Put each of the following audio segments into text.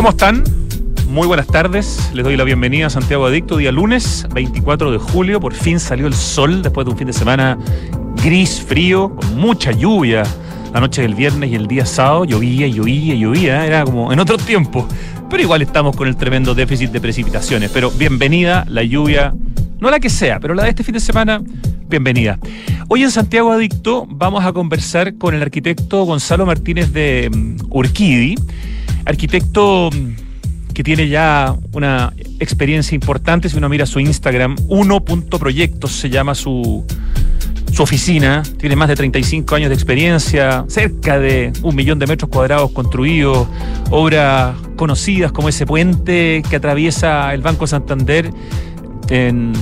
¿Cómo están? Muy buenas tardes. Les doy la bienvenida a Santiago Adicto, día lunes 24 de julio. Por fin salió el sol después de un fin de semana gris, frío, con mucha lluvia. La noche del viernes y el día sábado llovía, llovía, llovía. Era como en otro tiempo. Pero igual estamos con el tremendo déficit de precipitaciones. Pero bienvenida la lluvia, no la que sea, pero la de este fin de semana, bienvenida. Hoy en Santiago Adicto vamos a conversar con el arquitecto Gonzalo Martínez de mm, Urquidi, arquitecto mm, que tiene ya una experiencia importante. Si uno mira su Instagram, 1.proyectos se llama su, su oficina. Tiene más de 35 años de experiencia, cerca de un millón de metros cuadrados construidos, obras conocidas como ese puente que atraviesa el Banco Santander en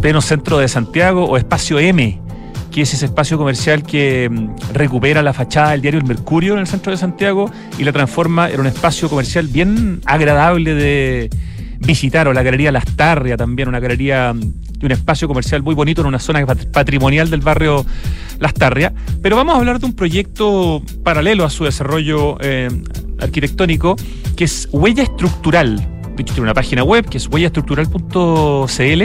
pleno centro de Santiago o Espacio M, que es ese espacio comercial que mm, recupera la fachada del diario El Mercurio en el centro de Santiago y la transforma en un espacio comercial bien agradable de visitar, o la Galería Lastarria también, una galería mm, de un espacio comercial muy bonito en una zona patrimonial del barrio Lastarria. Pero vamos a hablar de un proyecto paralelo a su desarrollo eh, arquitectónico, que es Huella Estructural. De hecho, tiene una página web que es huellaestructural.cl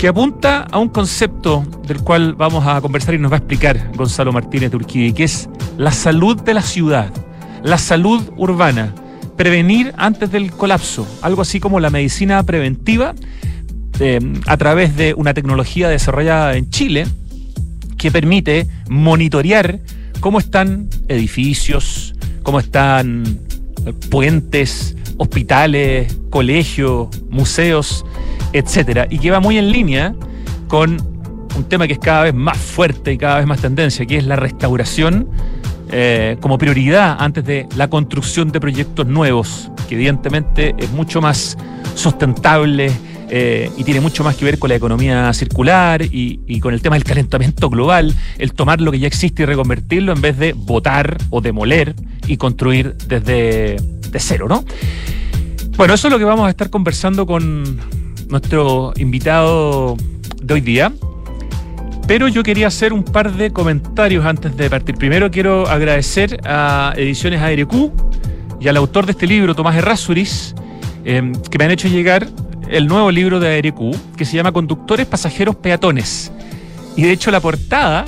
que apunta a un concepto del cual vamos a conversar y nos va a explicar Gonzalo Martínez de que es la salud de la ciudad, la salud urbana, prevenir antes del colapso, algo así como la medicina preventiva eh, a través de una tecnología desarrollada en Chile que permite monitorear cómo están edificios, cómo están eh, puentes, hospitales, colegios, museos, etcétera, y que va muy en línea con un tema que es cada vez más fuerte y cada vez más tendencia, que es la restauración eh, como prioridad antes de la construcción de proyectos nuevos, que evidentemente es mucho más sustentable eh, y tiene mucho más que ver con la economía circular y, y, con el tema del calentamiento global, el tomar lo que ya existe y reconvertirlo en vez de botar o demoler y construir desde de cero, ¿no? Bueno, eso es lo que vamos a estar conversando con nuestro invitado de hoy día. Pero yo quería hacer un par de comentarios antes de partir. Primero quiero agradecer a Ediciones ARQ y al autor de este libro, Tomás Errázuriz, eh, que me han hecho llegar el nuevo libro de ARQ, que se llama Conductores, Pasajeros, Peatones. Y de hecho la portada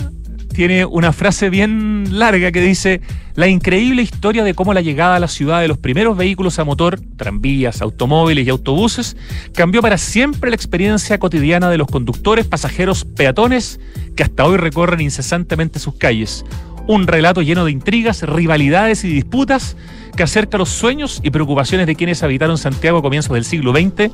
tiene una frase bien larga que dice la increíble historia de cómo la llegada a la ciudad de los primeros vehículos a motor, tranvías, automóviles y autobuses, cambió para siempre la experiencia cotidiana de los conductores, pasajeros, peatones que hasta hoy recorren incesantemente sus calles. Un relato lleno de intrigas, rivalidades y disputas que acerca los sueños y preocupaciones de quienes habitaron Santiago a comienzos del siglo XX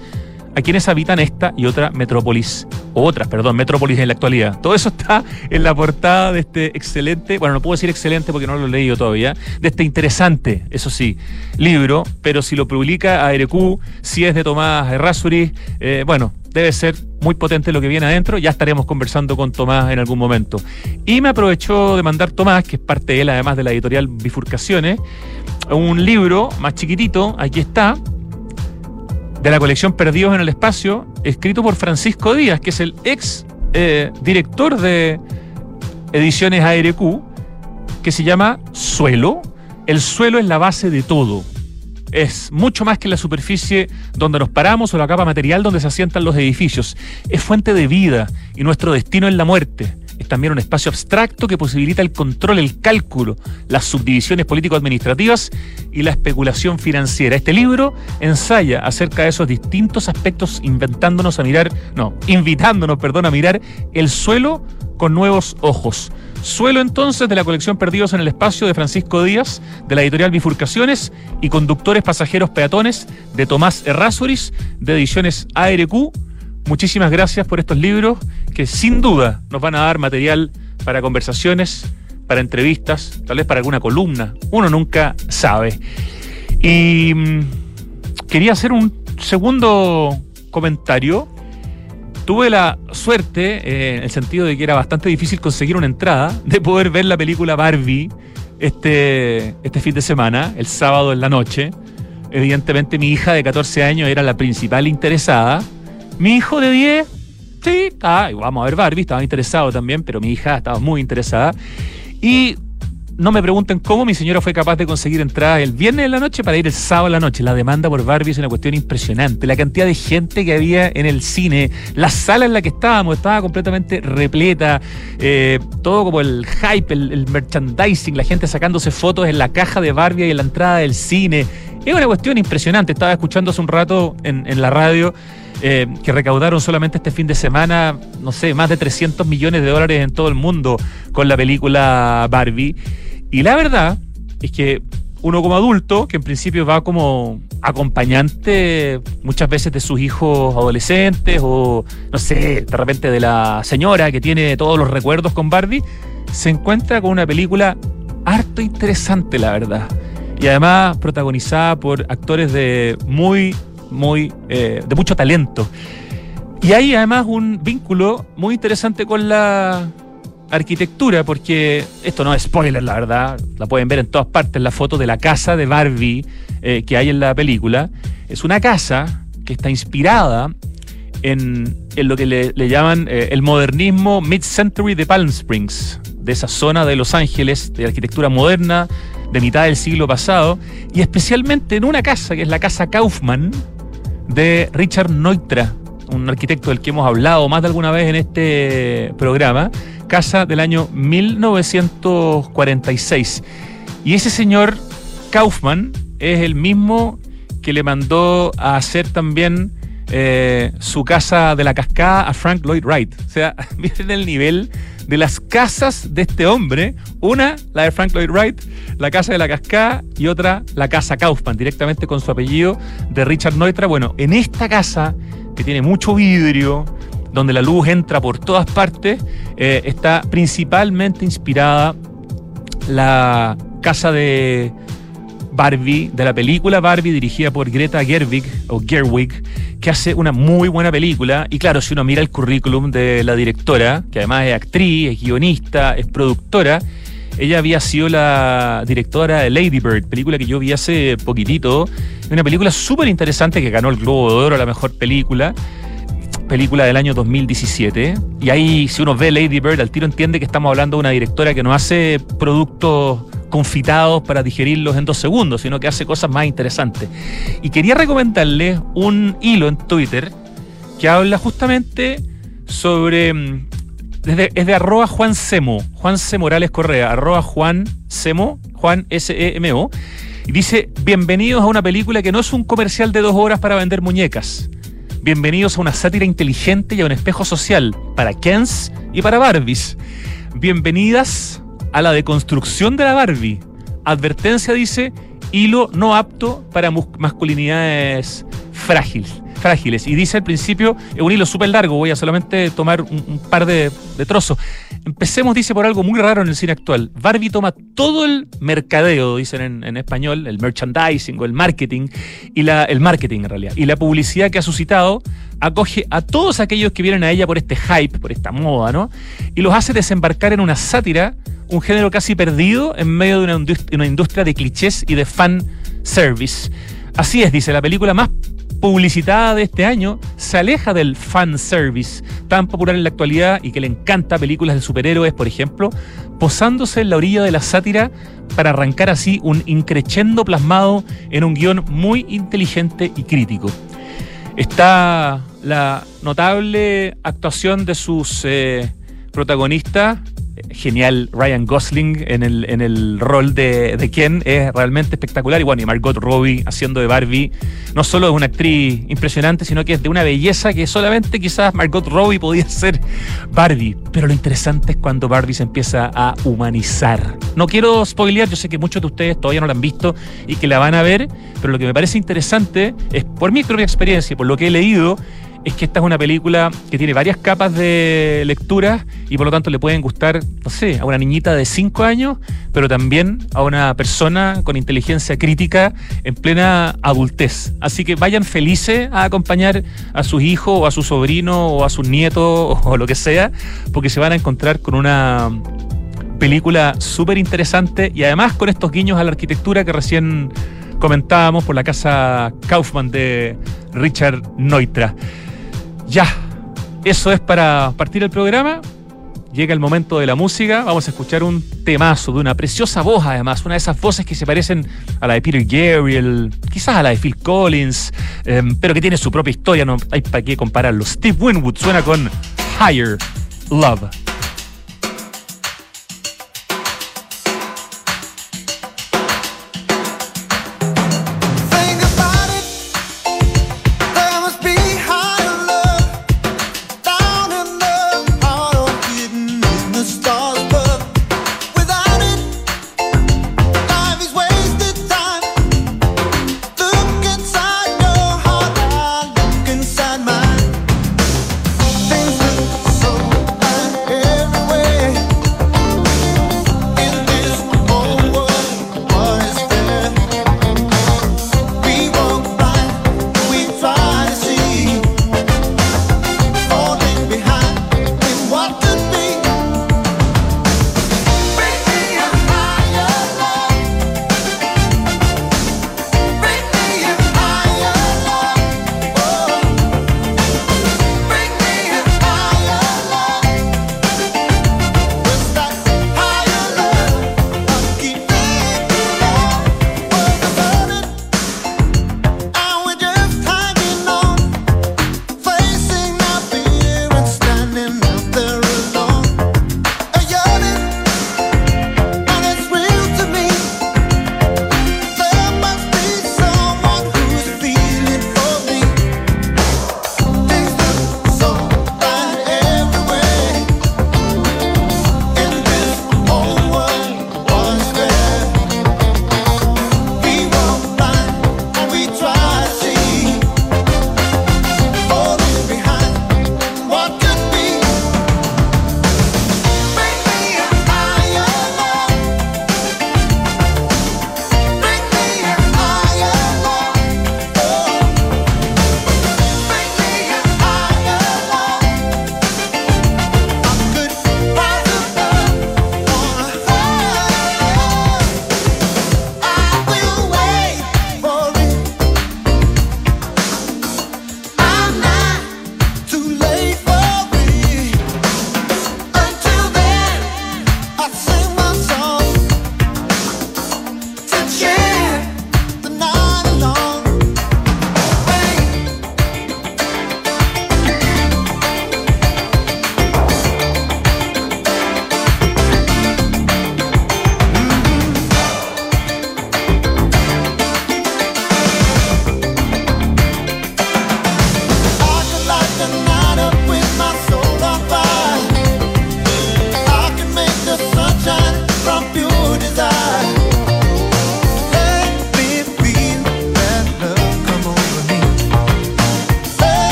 a quienes habitan esta y otra metrópolis, o otras, perdón, metrópolis en la actualidad. Todo eso está en la portada de este excelente, bueno, no puedo decir excelente porque no lo he leído todavía, de este interesante, eso sí, libro, pero si lo publica ARQ, si es de Tomás Errázuriz, eh, bueno, debe ser muy potente lo que viene adentro. Ya estaremos conversando con Tomás en algún momento. Y me aprovechó de mandar Tomás, que es parte de él, además de la editorial Bifurcaciones, un libro más chiquitito, aquí está, de la colección Perdidos en el Espacio, escrito por Francisco Díaz, que es el ex eh, director de Ediciones ARQ, que se llama Suelo. El suelo es la base de todo. Es mucho más que la superficie donde nos paramos o la capa material donde se asientan los edificios. Es fuente de vida y nuestro destino es la muerte es también un espacio abstracto que posibilita el control, el cálculo, las subdivisiones político-administrativas y la especulación financiera. Este libro ensaya acerca de esos distintos aspectos inventándonos a mirar, no, invitándonos, perdón, a mirar el suelo con nuevos ojos. Suelo entonces de la colección Perdidos en el Espacio de Francisco Díaz, de la editorial Bifurcaciones y Conductores Pasajeros Peatones de Tomás Errázuriz, de ediciones ARQ Muchísimas gracias por estos libros que sin duda nos van a dar material para conversaciones, para entrevistas, tal vez para alguna columna. Uno nunca sabe. Y mm, quería hacer un segundo comentario. Tuve la suerte, eh, en el sentido de que era bastante difícil conseguir una entrada, de poder ver la película Barbie este, este fin de semana, el sábado en la noche. Evidentemente mi hija de 14 años era la principal interesada mi hijo de 10, sí, vamos a ver Barbie, estaba interesado también, pero mi hija estaba muy interesada. Y no me pregunten cómo mi señora fue capaz de conseguir entradas el viernes en la noche para ir el sábado en la noche. La demanda por Barbie es una cuestión impresionante. La cantidad de gente que había en el cine, la sala en la que estábamos estaba completamente repleta, eh, todo como el hype, el, merchandising, la gente sacándose fotos en la caja de Barbie y en la entrada del cine. Es una cuestión impresionante. Estaba escuchando hace un rato en la radio eh, que recaudaron solamente este fin de semana, no sé, más de 300 millones de dólares en todo el mundo con la película Barbie. Y la verdad es que uno como adulto, que en principio va como acompañante muchas veces de sus hijos adolescentes o, no sé, de repente de la señora que tiene todos los recuerdos con Barbie, se encuentra con una película harto interesante, la verdad. Y además protagonizada por actores de muy muy, eh, de mucho talento. Y hay además un vínculo muy interesante con la arquitectura, porque esto no es spoiler, la verdad, la pueden ver en todas partes, la foto de la casa de Barbie eh, que hay en la película. Es una casa que está inspirada en, lo que le, llaman eh, el modernismo mid-century de Palm Springs, de esa zona de Los Ángeles, de arquitectura moderna, de mitad del siglo pasado, y especialmente en una casa que es la casa Kaufman, de Richard Neutra, un arquitecto del que hemos hablado más de alguna vez en este programa, casa del año 1946. Y ese señor Kaufman es el mismo que le mandó a hacer también eh, su casa de la cascada a Frank Lloyd Wright. O sea, miren el nivel de las casas de este hombre. Una, la de Frank Lloyd Wright, la casa de la cascada, y otra, la casa Kaufman, directamente con su apellido de Richard Neutra. Bueno, en esta casa, que tiene mucho vidrio, donde la luz entra por todas partes, eh, está principalmente inspirada la casa de Barbie, de la película Barbie dirigida por Greta Gerwig, o Gerwig, que hace una muy buena película. Y claro, si uno mira el currículum de la directora, que además es actriz, es guionista, es productora, ella había sido la directora de Lady Bird, película que yo vi hace poquitito. Una película súper interesante que ganó el Globo de Oro a la mejor película película del año 2017. Y ahí, si uno ve Lady Bird, al tiro entiende que estamos hablando de una directora que no hace productos confitados para digerirlos en dos segundos, sino que hace cosas más interesantes. Y quería recomendarles un hilo en Twitter que habla justamente sobre. Mm, es de arroba Juan Semo, Juan C. Morales Correa, arroba Juan Semo, Juan S-E-M-O, y dice: Bienvenidos a una película que no es un comercial de dos horas para vender muñecas Bienvenidos a una sátira inteligente y a un espejo social para Kens y para Barbies. Bienvenidas a la deconstrucción de la Barbie. Advertencia dice, hilo no apto para masculinidades frágiles frágiles. Y dice al principio, es un hilo súper largo, voy a solamente tomar un, par de, trozos. Empecemos, dice, por algo muy raro en el cine actual. Barbie toma todo el mercadeo, dicen en, español, el merchandising o el marketing, y la, el marketing en realidad, y la publicidad que ha suscitado, acoge a todos aquellos que vienen a ella por este hype, por esta moda, ¿no? Y los hace desembarcar en una sátira, un género casi perdido en medio de una, una industria de clichés y de fan service. Así es, dice, la película más publicitada de este año se aleja del fan service tan popular en la actualidad y que le encanta películas de superhéroes, por ejemplo, posándose en la orilla de la sátira para arrancar así un increchendo plasmado en un guion muy inteligente y crítico. Está la notable actuación de sus eh, protagonistas, genial Ryan Gosling en el, en el rol de, de, Ken es realmente espectacular. Y bueno, y Margot Robbie haciendo de Barbie, no solo es una actriz impresionante, sino que es de una belleza que solamente quizás Margot Robbie podía ser Barbie. Pero lo interesante es cuando Barbie se empieza a humanizar. No quiero spoilear, yo sé que muchos de ustedes todavía no la han visto y que la van a ver, pero lo que me parece interesante es, por mi propia experiencia, por lo que he leído, es que esta es una película que tiene varias capas de lectura y por lo tanto le pueden gustar, no sé, a una niñita de 5 años, pero también a una persona con inteligencia crítica en plena adultez. Así que vayan felices a acompañar a sus hijos o a su sobrino o a sus nietos o lo que sea, porque se van a encontrar con una película súper interesante y además con estos guiños a la arquitectura que recién comentábamos por la casa Kaufman de Richard Neutra. Ya, eso es para partir el programa. llega el momento de la música. Vamos a escuchar un temazo de una preciosa voz, además, una de esas voces que se parecen a la de Peter Gabriel, quizás a la de Phil Collins, em, pero que tiene su propia historia, no hay para qué compararlo. Steve Winwood suena con Higher Love.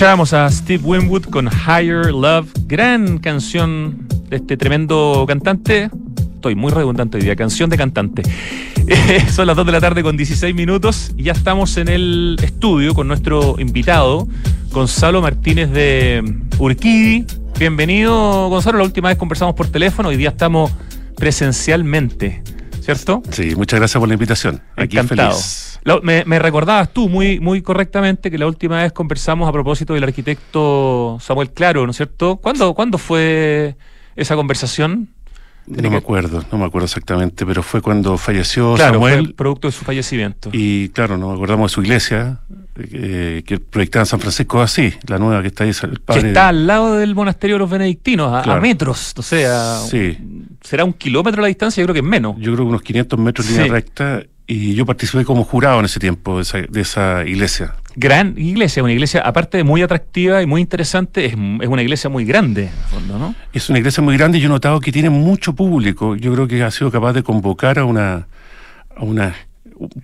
Escuchábamos a Steve Winwood con Higher Love, gran canción de este tremendo cantante. Estoy muy redundante hoy día, canción de cantante. son las 2 de la tarde con 16 minutos y ya estamos en el estudio con nuestro invitado, Gonzalo Martínez de Urquidi. Bienvenido, Gonzalo. La última vez conversamos por teléfono, hoy día estamos presencialmente, ¿cierto? Sí, muchas gracias por la invitación. Aquí Encantado. Feliz me, recordabas tú muy, muy correctamente que la última vez conversamos a propósito del arquitecto Samuel Claro, ¿no es cierto? ¿Cuándo, ¿cuándo fue esa conversación? No me acuerdo, no me acuerdo exactamente, pero fue cuando falleció Samuel. Fue producto de su fallecimiento. Y claro, nos acordamos de su iglesia, eh, que proyectaba en San Francisco así, la nueva que está ahí. El que está al lado del monasterio de los benedictinos, a, a metros, o sea, sí. será un kilómetro la distancia, yo creo que es menos. Yo creo que unos 500 metros en línea recta y yo participé como jurado en ese tiempo de esa, de esa, iglesia. Gran iglesia, una iglesia aparte de muy atractiva y muy interesante, es, es una iglesia muy grande, fondo, ¿no? Es una iglesia muy grande y yo he notado que tiene mucho público. Yo creo que ha sido capaz de convocar a una, a una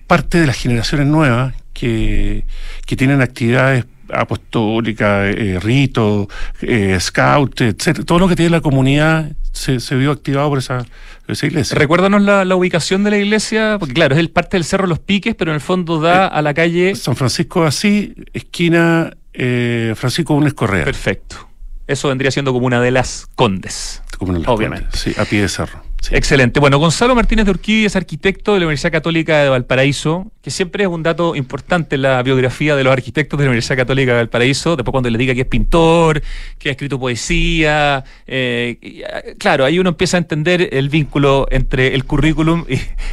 parte de las generaciones nuevas que, que tienen actividades apostólicas, eh, ritos, eh, scout, etc. Todo lo que tiene la comunidad se, se vio activado por esa, esa iglesia. Recuérdanos la, la, ubicación de la iglesia, porque claro, es el parte del Cerro Los Piques, pero en el fondo da Eh, a la calle... San Francisco así, esquina eh, Francisco Unes Correa. Perfecto. Eso vendría siendo como una de las condes. Como en las Obviamente. Condes, sí, a pie de cerro. Excelente. Bueno, Gonzalo Martínez de Urquí es arquitecto de la Universidad Católica de Valparaíso, que siempre es un dato importante en la biografía de los arquitectos de la Universidad Católica de Valparaíso. Después cuando le diga que es pintor, que ha escrito poesía, eh, y, claro, ahí uno empieza a entender el vínculo entre el currículum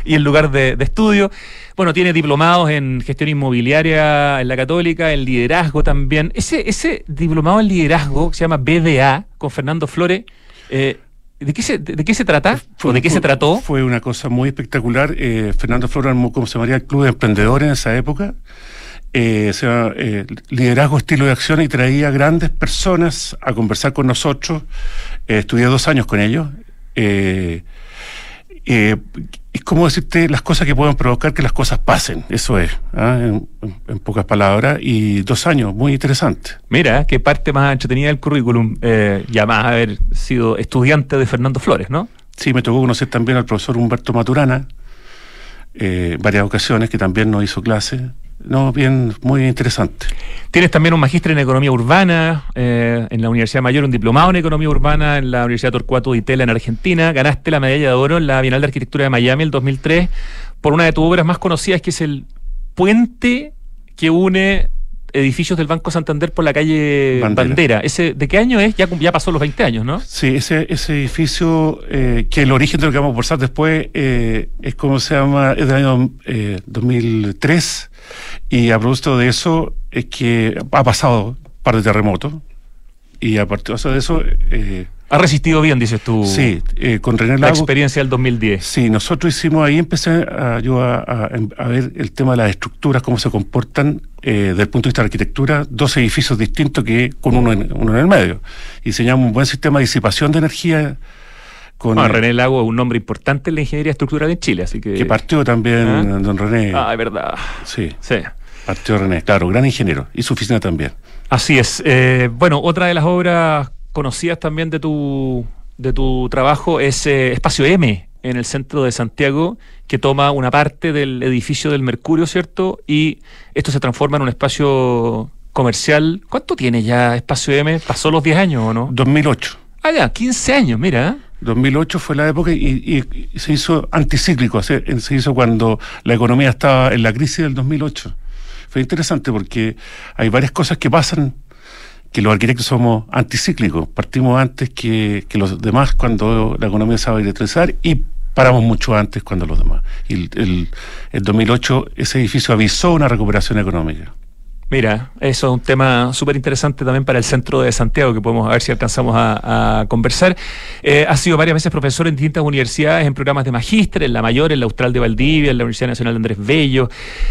y, el lugar de, estudio. Bueno, tiene diplomados en gestión inmobiliaria en la Católica, en liderazgo también. Ese, ese diplomado en liderazgo que se llama BDA con Fernando Flores. Eh, ¿De qué, se, de, de, qué se trata? Fue, ¿O de qué fue, se trató? Fue una cosa muy espectacular. Eh, Fernando Flores armó, como se llamaría, el Club de Emprendedores en esa época. Eh, se llama, eh, liderazgo, estilo de acción y traía grandes personas a conversar con nosotros. Eh, estudié dos años con ellos. Eh, es como decirte las cosas que pueden provocar que las cosas pasen. Eso es, ¿ah? en, en, pocas palabras. Y dos años, muy interesante. Mira, qué parte más entretenida del currículum. Eh, ya más haber sido estudiante de Fernando Flores, ¿no? Sí, me tocó conocer también al profesor Humberto Maturana, eh, varias ocasiones, que también nos hizo clases. No, bien, muy interesante. Tienes también un magíster en economía urbana eh, en la Universidad Mayor, un diplomado en economía urbana en la Universidad Torcuato de Itela en Argentina. Ganaste la medalla de oro en la Bienal de Arquitectura de Miami el 2003 por una de tus obras más conocidas, que es el puente que une edificios del Banco Santander por la calle Bandera. Bandera. Ese, ¿De qué año es? Ya, ya pasó los 20 años, ¿no? Sí, ese, ese edificio, eh, que el origen de lo que vamos a conversar después eh, es como se llama, es del año eh, 2003, y a propósito de eso es que ha pasado un par de terremotos, y a partir de eso... Ha resistido bien, dices tú. Sí, eh, con René Lago. La experiencia del 2010. Sí, nosotros hicimos ahí, empecé a, yo a, a, a, ver el tema de las estructuras, cómo se comportan eh, desde el punto de vista de la arquitectura, dos edificios distintos que con uno en, uno en el medio. Diseñamos un buen sistema de disipación de energía. Con, ah, René Lago es un nombre importante en la ingeniería estructural en Chile, así que... Que partió también ¿Ah? don René. Ah, es verdad. Sí. Sí. Partió René, claro, gran ingeniero, y su oficina también. Así es. Eh, bueno, otra de las obras conocidas también de tu, de tu trabajo es eh, Espacio M en el centro de Santiago, que toma una parte del edificio del Mercurio, ¿cierto? Y esto se transforma en un espacio comercial. ¿Cuánto tiene ya Espacio M? ¿Pasó los 10 años o no? 2008. Ah, ya, 15 años, mira. 2008 fue la época y, y, y se hizo anticíclico, se, se hizo cuando la economía estaba en la crisis del 2008. Fue interesante porque hay varias cosas que pasan que los arquitectos somos anticíclicos, partimos antes que, que, los demás cuando la economía se va a electrizar y paramos mucho antes cuando los demás. Y el, el, el 2008 ese edificio avisó una recuperación económica. Mira, eso es un tema súper interesante también para el centro de Santiago, que podemos a ver si alcanzamos a, a conversar. Eh, ha sido varias veces profesor en distintas universidades, en programas de magíster, en la Mayor, en la Austral de Valdivia, en la Universidad Nacional de Andrés Bello.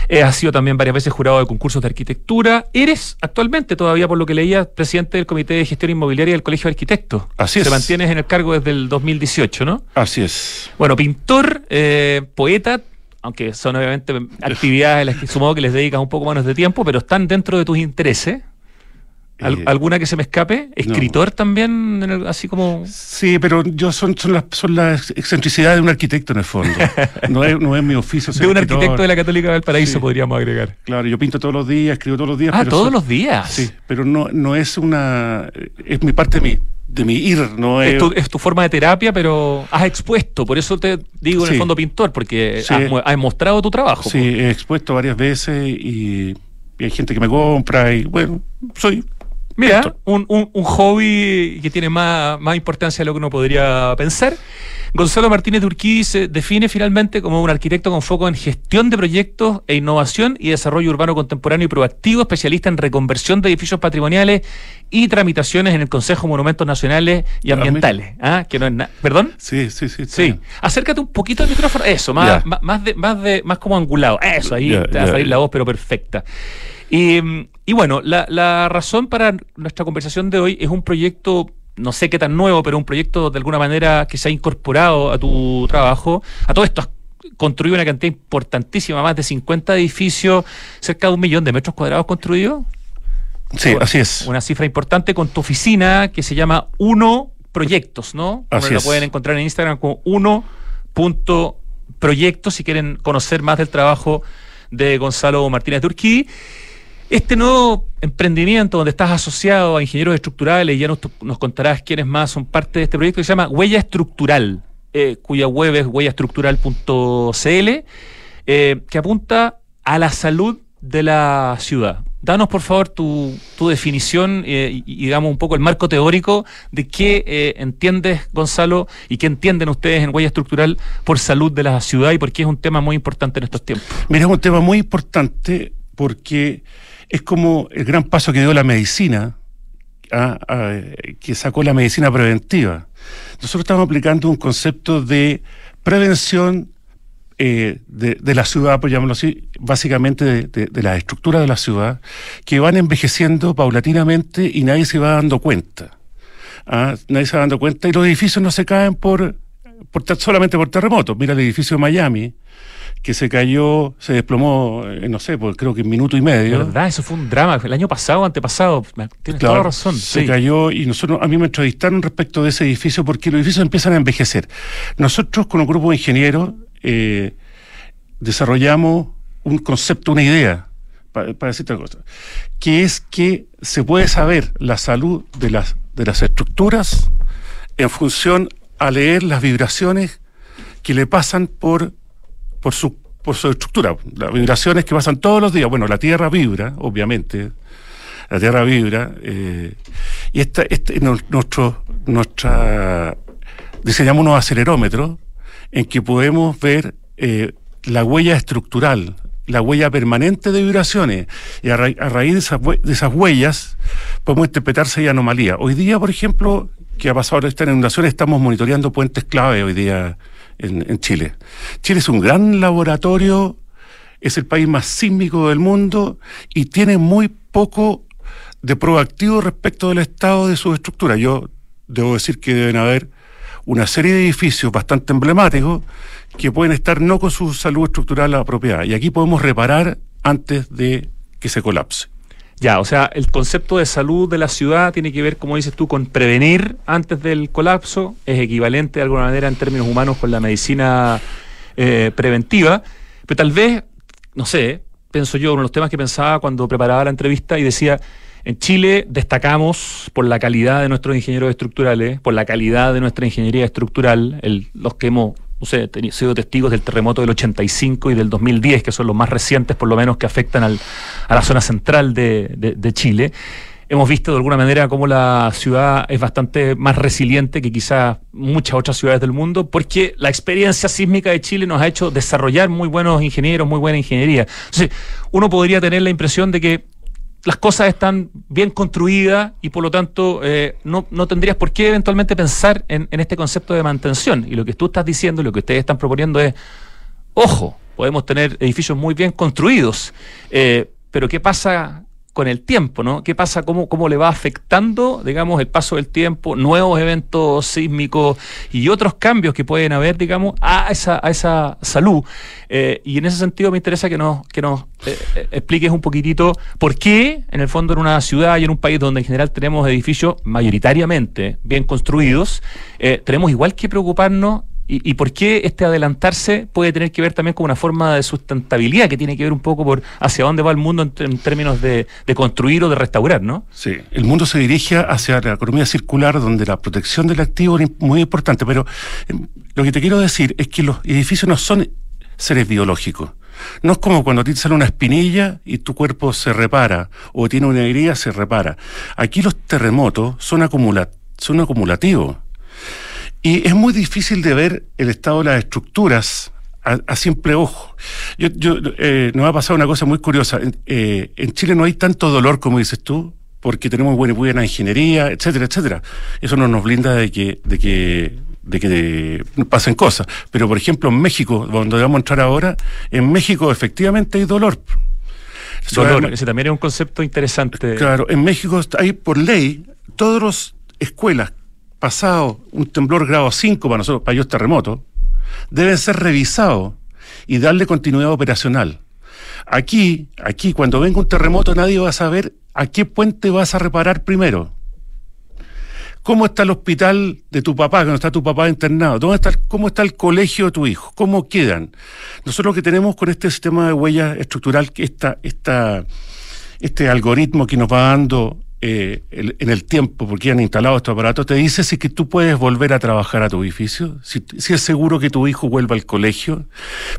Eh, ha sido también varias veces jurado de concursos de arquitectura. Eres actualmente, todavía por lo que leía, presidente del Comité de Gestión Inmobiliaria del Colegio de Arquitectos. Así es. Te mantienes en el cargo desde el 2018, ¿no? Así es. Bueno, pintor, eh, poeta, aunque son obviamente actividades a las que supongo que les dedicas un poco menos de tiempo, pero están dentro de tus intereses. ¿Al, eh, ¿Alguna que se me escape? ¿Escritor no. también? El, así como. Sí, pero yo son, son, las, son las excentricidades de un arquitecto en el fondo. No es, no es mi oficio. de un escritor. arquitecto de la Católica del Paraíso, sí. podríamos agregar. Claro, yo pinto todos los días, escribo todos los días. Ah, todos son, los días. Sí, pero no, no es una. Es mi parte de mí de mi ir, no es... Tu, es tu, forma de terapia, pero has expuesto, por eso te digo en sí. el fondo pintor, porque sí. has, has, mostrado tu trabajo. Sí, he expuesto varias veces y, y, hay gente que me compra y bueno, soy Mira, un, un, un, hobby que tiene más, más importancia de lo que uno podría pensar. Gonzalo Martínez de Urquí se define finalmente como un arquitecto con foco en gestión de proyectos e innovación y desarrollo urbano contemporáneo y proactivo, especialista en reconversión de edificios patrimoniales y tramitaciones en el Consejo de Monumentos Nacionales y Ambientales. ¿Ah? Que no es ¿Perdón? Sí, sí, sí. Sí. Acércate un poquito al micrófono. Eso, más, más, de, más, de, más como angulado. Eso, ahí te va a salir la voz, pero perfecta. Y, y bueno, la, la razón para nuestra conversación de hoy es un proyecto no sé qué tan nuevo, pero un proyecto de alguna manera que se ha incorporado a tu trabajo. A todo esto has construido una cantidad importantísima, más de 50 edificios, cerca de un millón de metros cuadrados construidos. Sí, así es. Una cifra importante con tu oficina que se llama Uno Proyectos, ¿no? Así lo es. pueden encontrar en Instagram como uno.proyectos si quieren conocer más del trabajo de Gonzalo Martínez Turquí. Este nuevo emprendimiento donde estás asociado a ingenieros estructurales, y ya nos, contarás quiénes más son parte de este proyecto, que se llama Huella Estructural, eh, cuya web es huellaestructural.cl, eh, que apunta a la salud de la ciudad. Danos, por favor, tu, definición eh, y, digamos, un poco el marco teórico de qué entiendes, Gonzalo, y qué entienden ustedes en Huella Estructural por salud de la ciudad y por qué es un tema muy importante en estos tiempos. Mira, es un tema muy importante porque es como el gran paso que dio la medicina, a, a, que sacó la medicina preventiva. Nosotros estamos aplicando un concepto de prevención eh, de, la ciudad, por llamarlo así, básicamente de, de, de la estructura de la ciudad, que van envejeciendo paulatinamente y nadie se va dando cuenta. ¿Ah? Nadie se va dando cuenta y los edificios no se caen por, por solamente por terremotos. Mira el edificio de Miami, que se cayó, se desplomó, eh, no sé, pues creo que en minuto y medio. ¿Verdad? Eso fue un drama. El año pasado, antepasado. Tienes claro, toda la razón. Se sí. cayó y nosotros, a mí me entrevistaron respecto de ese edificio porque los edificios empiezan a envejecer. Nosotros con un grupo de ingenieros eh, desarrollamos un concepto, una idea, para, para decir otra cosa, que es que se puede saber la salud de las, de las estructuras en función a leer las vibraciones que le pasan por, por su por su estructura, las vibraciones que pasan todos los días. Bueno, la Tierra vibra, obviamente, la Tierra vibra, eh, y esta, este, nuestro, nuestra, diseñamos unos acelerómetros en que podemos ver eh, la huella estructural, la huella permanente de vibraciones, y a, ra a raíz de esas, de esas, huellas podemos interpretar si hay anomalías. Hoy día, por ejemplo, que ha pasado esta inundación, estamos monitoreando puentes clave hoy día en, Chile. Chile es un gran laboratorio, es el país más sísmico del mundo y tiene muy poco de proactivo respecto del estado de su estructura. Yo debo decir que deben haber una serie de edificios bastante emblemáticos que pueden estar no con su salud estructural apropiada. Y aquí podemos reparar antes de que se colapse. Ya, o sea, el concepto de salud de la ciudad tiene que ver, como dices tú, con prevenir antes del colapso, es equivalente de alguna manera en términos humanos con la medicina eh, preventiva, pero tal vez, no sé, pienso yo, uno de los temas que pensaba cuando preparaba la entrevista y decía, en Chile destacamos por la calidad de nuestros ingenieros estructurales, por la calidad de nuestra ingeniería estructural, el, los que no sé, he sido testigos del terremoto del 85 y del 2010, que son los más recientes, por lo menos, que afectan al, a la zona central de, de, de, Chile. Hemos visto de alguna manera cómo la ciudad es bastante más resiliente que quizás muchas otras ciudades del mundo, porque la experiencia sísmica de Chile nos ha hecho desarrollar muy buenos ingenieros, muy buena ingeniería. Entonces, uno podría tener la impresión de que las cosas están bien construidas y por lo tanto eh, no, no, tendrías por qué eventualmente pensar en, en, este concepto de mantención. Y lo que tú estás diciendo y lo que ustedes están proponiendo es, ojo, podemos tener edificios muy bien construidos, eh, pero ¿qué pasa con el tiempo, ¿no? ¿Qué pasa? ¿Cómo, ¿Cómo le va afectando, digamos, el paso del tiempo, nuevos eventos sísmicos y otros cambios que pueden haber, digamos, a esa, a esa salud? Eh, y en ese sentido me interesa que nos, que nos eh, expliques un poquitito por qué, en el fondo, en una ciudad y en un país donde en general tenemos edificios mayoritariamente bien construidos, eh, tenemos igual que preocuparnos ¿Y, ¿Y, por qué este adelantarse puede tener que ver también con una forma de sustentabilidad que tiene que ver un poco por hacia dónde va el mundo en, términos de, de, construir o de restaurar, ¿no? Sí, el mundo se dirige hacia la economía circular donde la protección del activo es muy importante, pero eh, lo que te quiero decir es que los edificios no son seres biológicos. No es como cuando te sale una espinilla y tu cuerpo se repara o tiene una herida, se repara. Aquí los terremotos son, son acumulativos. Y es muy difícil de ver el estado de las estructuras a, simple ojo. Yo, yo eh, nos ha pasado una cosa muy curiosa. Eh, en Chile no hay tanto dolor como dices tú, porque tenemos buena, buena ingeniería, etcétera, etcétera. Eso no nos blinda de que, de que, de que pasen cosas. Pero, por ejemplo, en México, donde vamos a entrar ahora, en México efectivamente hay dolor. Dolor, ese también es un concepto interesante. Claro, en México hay por ley, todas las escuelas pasado un temblor grado 5 para nosotros, para ellos terremoto, deben ser revisados y darle continuidad operacional. Aquí, aquí, cuando venga un terremoto, nadie va a saber a qué puente vas a reparar primero. ¿Cómo está el hospital de tu papá, cuando está tu papá internado? ¿Dónde está, ¿Cómo está el colegio de tu hijo? ¿Cómo quedan? Nosotros lo que tenemos con este sistema de huella estructural, esta, este algoritmo que nos va dando eh, en el tiempo, porque han instalado estos aparatos, te dice si que tú puedes volver a trabajar a tu edificio, si, es seguro que tu hijo vuelva al colegio,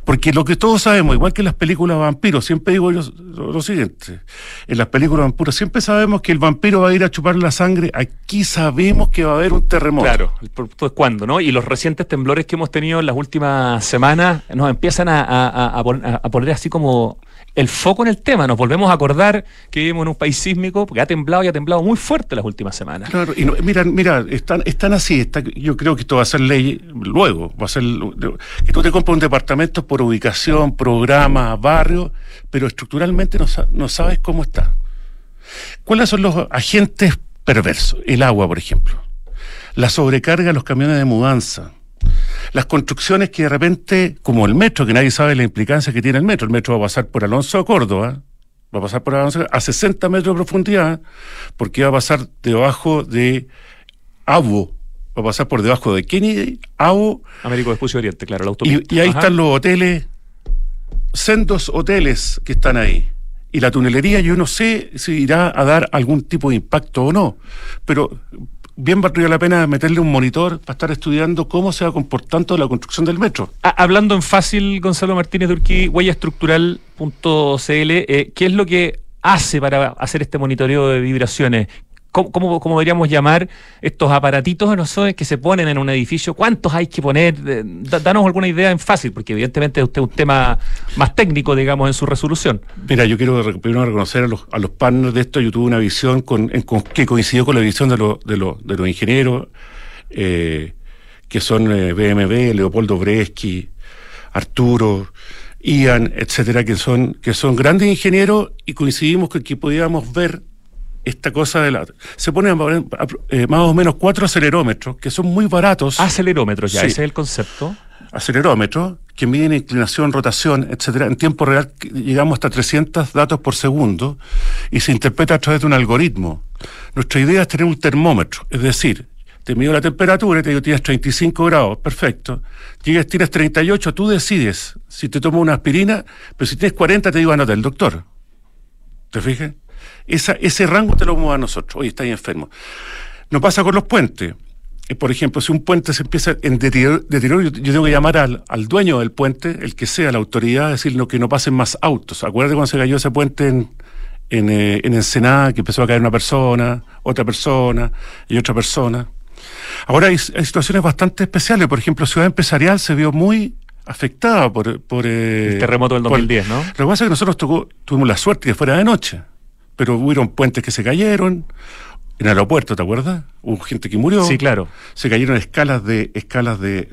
porque lo que todos sabemos, igual que en las películas vampiros, siempre digo yo lo, siguiente, en las películas vampiros siempre sabemos que el vampiro va a ir a chupar la sangre, aquí sabemos que va a haber un terremoto. Claro, el es cuándo, ¿no? Y los recientes temblores que hemos tenido en las últimas semanas nos empiezan a poner así como el foco en el tema. Nos volvemos a acordar que vivimos en un país sísmico, porque ha temblado y ha temblado muy fuerte las últimas semanas. Claro, y mira, mira, están, así, yo creo que esto va a ser ley luego, va a ser que tú te compras un departamento por ubicación, programa, barrio, pero estructuralmente no, no sabes cómo está. ¿Cuáles son los agentes perversos? El agua, por ejemplo. La sobrecarga de los camiones de mudanza las construcciones que de repente, como el metro, que nadie sabe la implicancia que tiene el metro, el metro va a pasar por Alonso a Córdoba, va a pasar por Alonso a 60 metros de profundidad, porque va a pasar debajo de Abo, va a pasar por debajo de Kennedy, Abo. Américo Vespucio Oriente, claro, la autopista. Y, ahí están los hoteles, centos hoteles que están ahí. Y la tunelería, yo no sé si irá a dar algún tipo de impacto o no, pero bien valdría la pena meterle un monitor para estar estudiando cómo se va comportando la construcción del metro. Ah, hablando en fácil, Gonzalo Martínez de Urquí, huellaestructural.cl, eh, ¿qué es lo que hace para hacer este monitoreo de vibraciones? ¿Cómo, cómo, deberíamos llamar estos aparatitos no sé, que se ponen en un edificio? ¿Cuántos hay que poner? Danos alguna idea en fácil, porque evidentemente es usted un tema más técnico, digamos, en su resolución. Mira, yo quiero primero reconocer a los, a los partners de esto. Yo tuve una visión que coincidió con la visión de, de, de los ingenieros, eh, que son eh, BMW, Leopoldo Breschi, Arturo, Ian, etcétera, que son, que son grandes ingenieros y coincidimos con que podíamos ver esta cosa de la... Se ponen eh, más o menos cuatro acelerómetros que son muy baratos. Acelerómetros, ya, ese es el concepto. Acelerómetros que miden inclinación, rotación, etcétera. En tiempo real llegamos hasta 300 datos por segundo y se interpreta a través de un algoritmo. Nuestra idea es tener un termómetro, es decir, te mido la temperatura y te digo tienes 35 grados, perfecto. Llegas, tienes 38, tú decides si te tomo una aspirina, pero si tienes 40 te digo anota el doctor. ¿Te fijas? Esa, ese rango te lo vamos a nosotros. Hoy estáis enfermo. No pasa con los puentes. Eh, por ejemplo, si un puente se empieza en deterioro, yo, tengo que llamar al, dueño del puente, el que sea, la autoridad, decirle que no pasen más autos. Acuérdate cuando se cayó ese puente en, en, eh, en Ensenada, que empezó a caer una persona, otra persona y otra persona. Ahora hay, situaciones bastante especiales. Por ejemplo, Ciudad Empresarial se vio muy afectada por... por eh, el terremoto del 2010, ¿no? Lo que pasa es que nosotros tuvimos la suerte que fuera de noche pero hubieron puentes que se cayeron. En aeropuerto, ¿te acuerdas? Hubo gente que murió. Sí, claro. Se cayeron escalas de escalas de,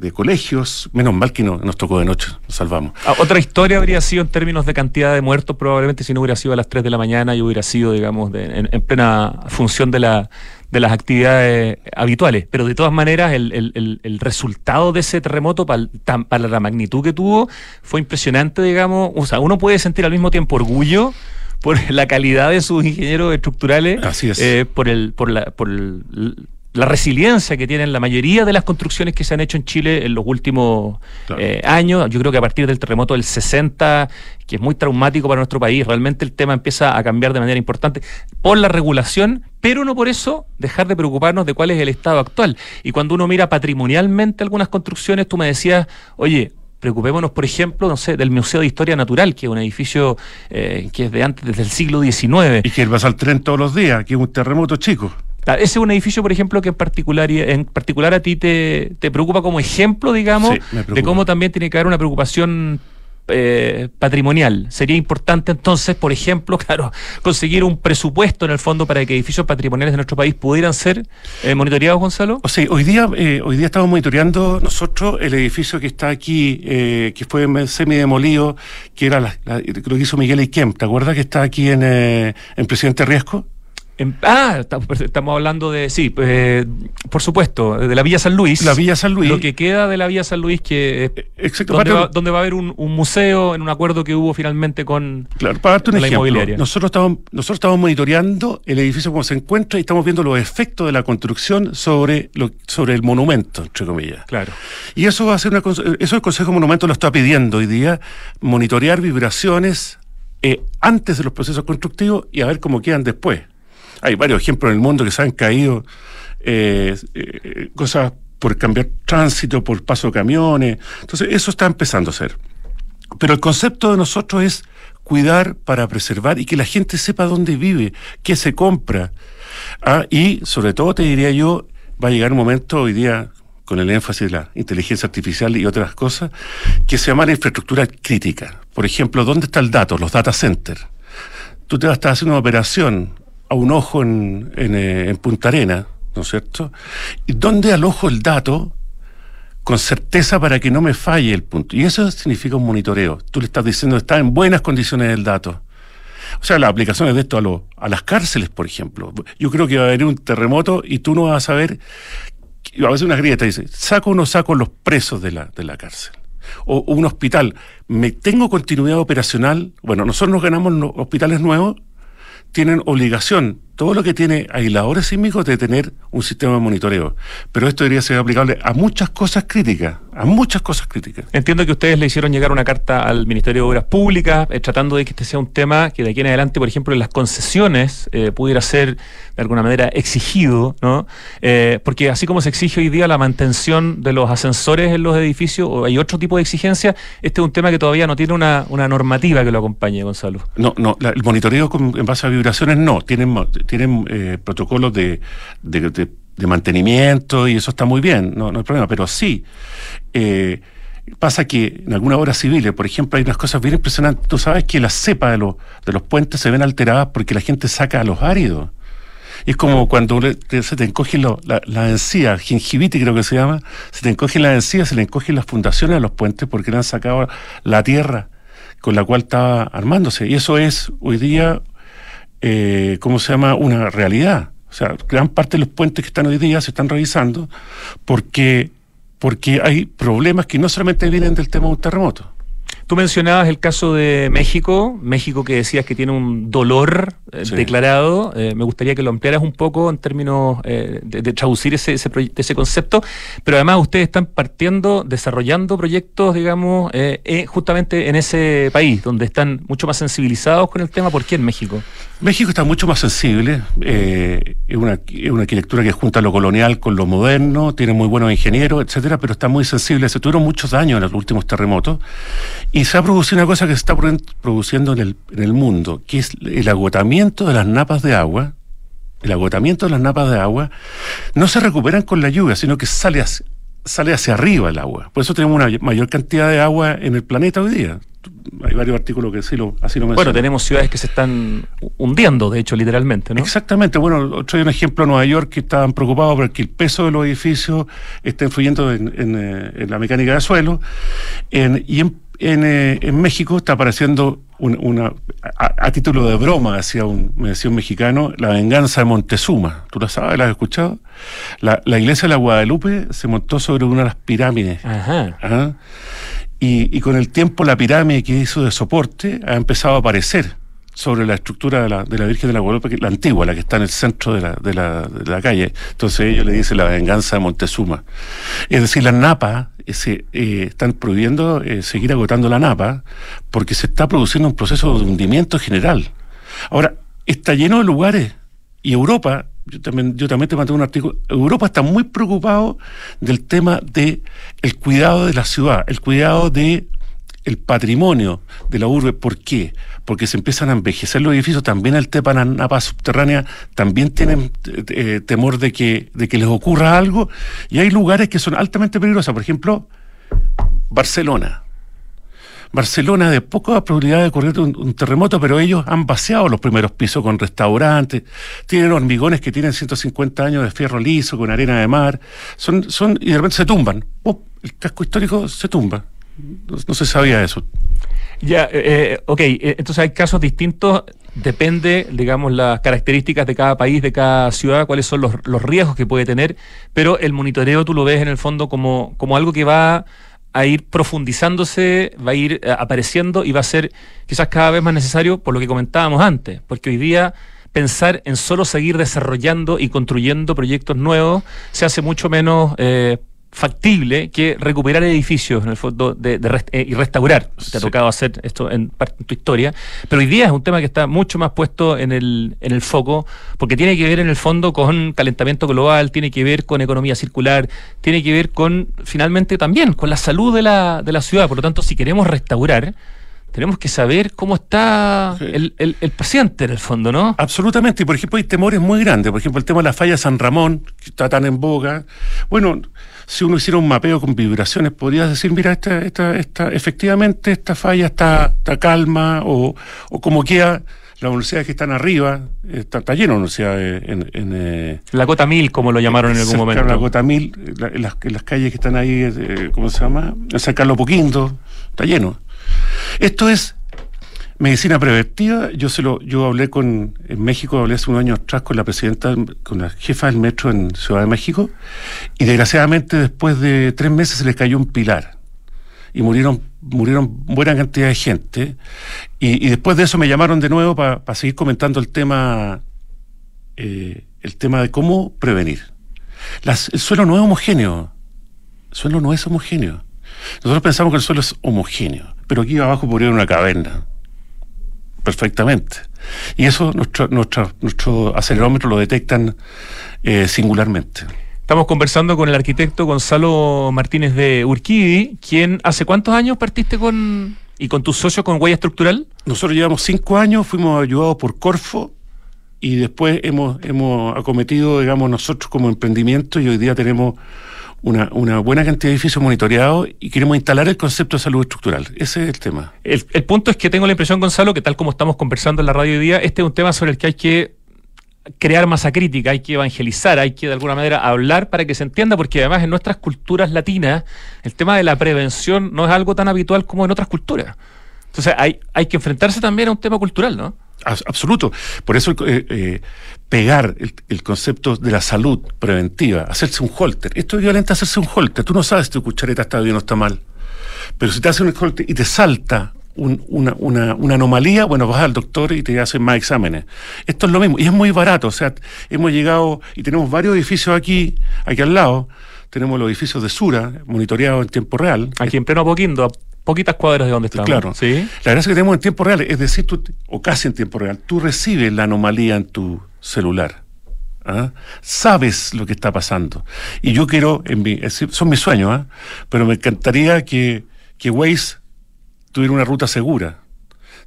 de, colegios. Menos mal que no, nos tocó de noche, nos salvamos. Ah, otra historia habría sido en términos de cantidad de muertos, probablemente si no hubiera sido a las 3 de la mañana y hubiera sido, digamos, en, plena función de, la, de las actividades habituales. Pero de todas maneras, el, el, el resultado de ese terremoto, para, para la magnitud que tuvo, fue impresionante, digamos. O sea, uno puede sentir al mismo tiempo orgullo por la calidad de sus ingenieros estructurales, eh, por, el, por, la, por la resiliencia que tienen la mayoría de las construcciones que se han hecho en Chile en los últimos eh, años. Yo creo que a partir del terremoto del 60, que es muy traumático para nuestro país, realmente el tema empieza a cambiar de manera importante por la regulación, pero no por eso dejar de preocuparnos de cuál es el estado actual. Y cuando uno mira patrimonialmente algunas construcciones, tú me decías, oye, preocupémonos, por ejemplo, no sé, del Museo de Historia Natural, que es un edificio eh, que es de antes, desde el siglo XIX. Y que va al tren todos los días, que es un terremoto chico. Ese es un edificio, por ejemplo, que en particular, en particular a ti te, te preocupa como ejemplo, digamos, de cómo también tiene que haber una preocupación eh, patrimonial. Sería importante entonces, por ejemplo, claro, conseguir un presupuesto en el fondo para que edificios patrimoniales de nuestro país pudieran ser eh, monitoreados, Gonzalo. O sea, hoy día, eh, hoy día estamos monitoreando nosotros el edificio que está aquí, que fue semi-demolido, que era lo que hizo Miguel Iquem. ¿Te acuerdas que está aquí en, en Presidente Riesco? Ah, estamos hablando de, sí, eh, por supuesto, de la Villa San Luis. La Villa San Luis. Lo que queda de la Villa San Luis, que Exacto, donde, va, a haber un, museo en un acuerdo que hubo finalmente con, claro, para darte un ejemplo, Nosotros estamos, nosotros estamos monitoreando el edificio como se encuentra y estamos viendo los efectos de la construcción sobre, lo, sobre el monumento, entre comillas. Claro. Y eso va a ser una eso el Consejo Monumento lo está pidiendo hoy día, monitorear vibraciones eh, antes de los procesos constructivos y a ver cómo quedan después. Hay varios ejemplos en el mundo que se han caído eh, eh, cosas por cambiar tránsito, por paso de camiones. Entonces, eso está empezando a ser. Pero el concepto de nosotros es cuidar para preservar y que la gente sepa dónde vive, qué se compra. Ah, y sobre todo te diría yo, va a llegar un momento hoy día con el énfasis de la inteligencia artificial y otras cosas, que se llama la infraestructura crítica. Por ejemplo, ¿dónde está el dato? Los data centers. Tú te vas a estar haciendo una operación a un ojo en, eh, en, Punta Arena, ¿no es cierto? Y dónde alojo el dato con certeza para que no me falle el punto. Y eso significa un monitoreo. Tú le estás diciendo está en buenas condiciones el dato. O sea, las aplicaciones de esto a, a las cárceles, por ejemplo. Yo creo que va a haber un terremoto y tú no vas a saber, a veces una grieta dice, saco o no saco los presos de la, de la cárcel. O, un hospital, ¿me tengo continuidad operacional? Bueno, nosotros nos ganamos hospitales nuevos tienen obligación, todo lo que tiene aisladores sísmicos, de tener un sistema de monitoreo. Pero esto debería ser aplicable a muchas cosas críticas, a muchas cosas críticas. Entiendo que ustedes le hicieron llegar una carta al Ministerio de Obras Públicas, eh, tratando de que este sea un tema que de aquí en adelante, por ejemplo, en las concesiones eh, pudiera ser de alguna manera exigido, ¿no? Eh, porque así como se exige hoy día la mantención de los ascensores en los edificios, o hay otro tipo de exigencia, este es un tema que todavía no tiene una, normativa que lo acompañe, Gonzalo. No, no, el monitoreo en base a vibraciones no, tienen, tienen protocolos de, de, mantenimiento y eso está muy bien, no, no hay problema, pero sí. Eh, pasa que en algunas obras civiles, por ejemplo, hay unas cosas bien impresionantes. Tú sabes que las cepas de los, de los puentes se ven alteradas porque la gente saca a los áridos. es como cuando se te encogen la, la encía, gingivitis creo que se llama, se te encogen las encías, se le encogen las fundaciones a los puentes porque le han sacado la tierra con la cual estaba armándose. Y eso es hoy día, eh, ¿cómo se llama? Una realidad. O sea, gran parte de los puentes que están hoy día se están revisando porque porque hay problemas que no solamente vienen del tema de un terremoto. Tú mencionabas el caso de México, México que decías que tiene un dolor eh, declarado. Eh, me gustaría que lo ampliaras un poco en términos eh, de, traducir ese, ese, concepto. Pero además ustedes están partiendo, desarrollando proyectos, digamos, justamente en ese país, donde están mucho más sensibilizados con el tema. ¿Por qué en México? México está mucho más sensible. es, una, es una arquitectura que junta lo colonial con lo moderno, tiene muy buenos ingenieros, etcétera, pero está muy sensible. Se tuvieron muchos daños en los últimos terremotos. Y se ha producido una cosa que se está produciendo en el, en el mundo, que es el agotamiento de las napas de agua. El agotamiento de las napas de agua no se recuperan con la lluvia, sino que sale hacia, sale hacia arriba el agua. Por eso tenemos una mayor cantidad de agua en el planeta hoy día. Hay varios artículos que así lo, así lo mencionan. Bueno, tenemos ciudades que se están hundiendo, de hecho, literalmente, ¿no? Exactamente. Bueno, otro hay un ejemplo en Nueva York que estaban preocupados porque el peso de los edificios está influyendo en, en, eh, la mecánica del suelo. y en eh, en, México está apareciendo una, a, título de broma, decía un, me decía un mexicano, la venganza de Montezuma. ¿Tú la sabes? ¿La has escuchado? La, iglesia de la Guadalupe se montó sobre una de las pirámides. Ajá. Y, y, con el tiempo la pirámide que hizo de soporte ha empezado a aparecer sobre la estructura de la, de la Virgen de la Guadalupe, la antigua, la que está en el centro de la, de la, de la calle. Entonces ellos le dicen la venganza de Montezuma. Es decir, las napas eh, están prohibiendo eh, seguir agotando la napa porque se está produciendo un proceso de hundimiento general. Ahora, está lleno de lugares y Europa yo también, yo también te mandé un artículo, Europa está muy preocupado del tema de el cuidado de la ciudad, el cuidado de el patrimonio de la urbe. ¿Por qué? Porque se empiezan a envejecer los edificios, también la napa subterránea, también tienen eh, temor de que, de que les ocurra algo, y hay lugares que son altamente peligrosos, por ejemplo, Barcelona. Barcelona de poca probabilidad de ocurrir un, terremoto, pero ellos han vaciado los primeros pisos con restaurantes, tienen hormigones que tienen 150 años de fierro liso, con arena de mar, son, son y de repente se tumban. el casco histórico se tumba. No, se sabía eso. Ya, eh, eh ok, eh, entonces hay casos distintos, depende, digamos, las características de cada país, de cada ciudad, cuáles son los, los riesgos que puede tener, pero el monitoreo tú lo ves en el fondo como, como algo que va a ir profundizándose, va a ir eh, apareciendo y va a ser quizás cada vez más necesario por lo que comentábamos antes, porque hoy día pensar en solo seguir desarrollando y construyendo proyectos nuevos se hace mucho menos eh, factible que recuperar edificios en el fondo de, eh, y restaurar. Te ha tocado hacer esto en, en, tu historia, pero hoy día es un tema que está mucho más puesto en el, en el foco porque tiene que ver en el fondo con calentamiento global, tiene que ver con economía circular, tiene que ver con finalmente también con la salud de la, de la ciudad. Por lo tanto, si queremos restaurar, tenemos que saber cómo está el, el, paciente en el fondo, ¿no? Absolutamente, y por ejemplo hay temores muy grandes, por ejemplo el tema de la falla San Ramón, que está tan en boga. Bueno, si uno hiciera un mapeo con vibraciones, podrías decir, mira, esta, esta, esta, efectivamente esta falla está, está calma, o, o como queda las universidades que están arriba, está, está lleno de universidades en, en eh, La Cota Mil, como lo llamaron en algún momento. La Cota Mil, en, las, las, calles que están ahí, eh, ¿cómo se llama? En San Carlos Poquinto, está lleno. Esto es Medicina preventiva, yo se lo, yo hablé con, en México, hablé hace unos años atrás con la presidenta, con la jefa del metro en Ciudad de México, y desgraciadamente después de tres meses se les cayó un pilar. Y murieron, murieron buena cantidad de gente. Y, después de eso me llamaron de nuevo para seguir comentando el tema, eh, el tema de cómo prevenir. El suelo no es homogéneo. El suelo no es homogéneo. Nosotros pensamos que el suelo es homogéneo, pero aquí abajo podría una caverna perfectamente. Y eso nuestro, nuestro, nuestro acelerómetro lo detectan eh, singularmente. Estamos conversando con el arquitecto Gonzalo Martínez de Urquidi, quien hace cuántos años partiste con y con tu socio con Huella Estructural? Nosotros llevamos cinco años, fuimos ayudados por Corfo y después hemos, hemos acometido, digamos, nosotros como emprendimiento y hoy día tenemos una, buena cantidad de edificios monitoreados y queremos instalar el concepto de salud estructural. Ese es el tema. El, el, punto es que tengo la impresión, Gonzalo, que tal como estamos conversando en la radio hoy día, este es un tema sobre el que hay que crear masa crítica, hay que evangelizar, hay que de alguna manera hablar para que se entienda, porque además en nuestras culturas latinas el tema de la prevención no es algo tan habitual como en otras culturas. Entonces hay, hay que enfrentarse también a un tema cultural, ¿no? Absoluto. Por eso eh, eh, pegar el, concepto de la salud preventiva, hacerse un holter. Esto es violento hacerse un holter. Tú no sabes si tu cuchareta está bien o está mal. Pero si te hacen un holter y te salta una, una, una, anomalía, bueno, vas al doctor y te hacen más exámenes. Esto es lo mismo. Y es muy barato. O sea, hemos llegado y tenemos varios edificios aquí, aquí al lado. Tenemos los edificios de Sura, monitoreados en tiempo real. Aquí en pleno Poquindo, poquitas cuadras de donde estamos. Claro. ¿Sí? La gracia que tenemos en tiempo real, es decir, tú, o casi en tiempo real, tú recibes la anomalía en tu celular. ¿ah? Sabes lo que está pasando. Y yo quiero, en mi, son mis sueños, ¿ah? pero me encantaría que, que Waze tuviera una ruta segura.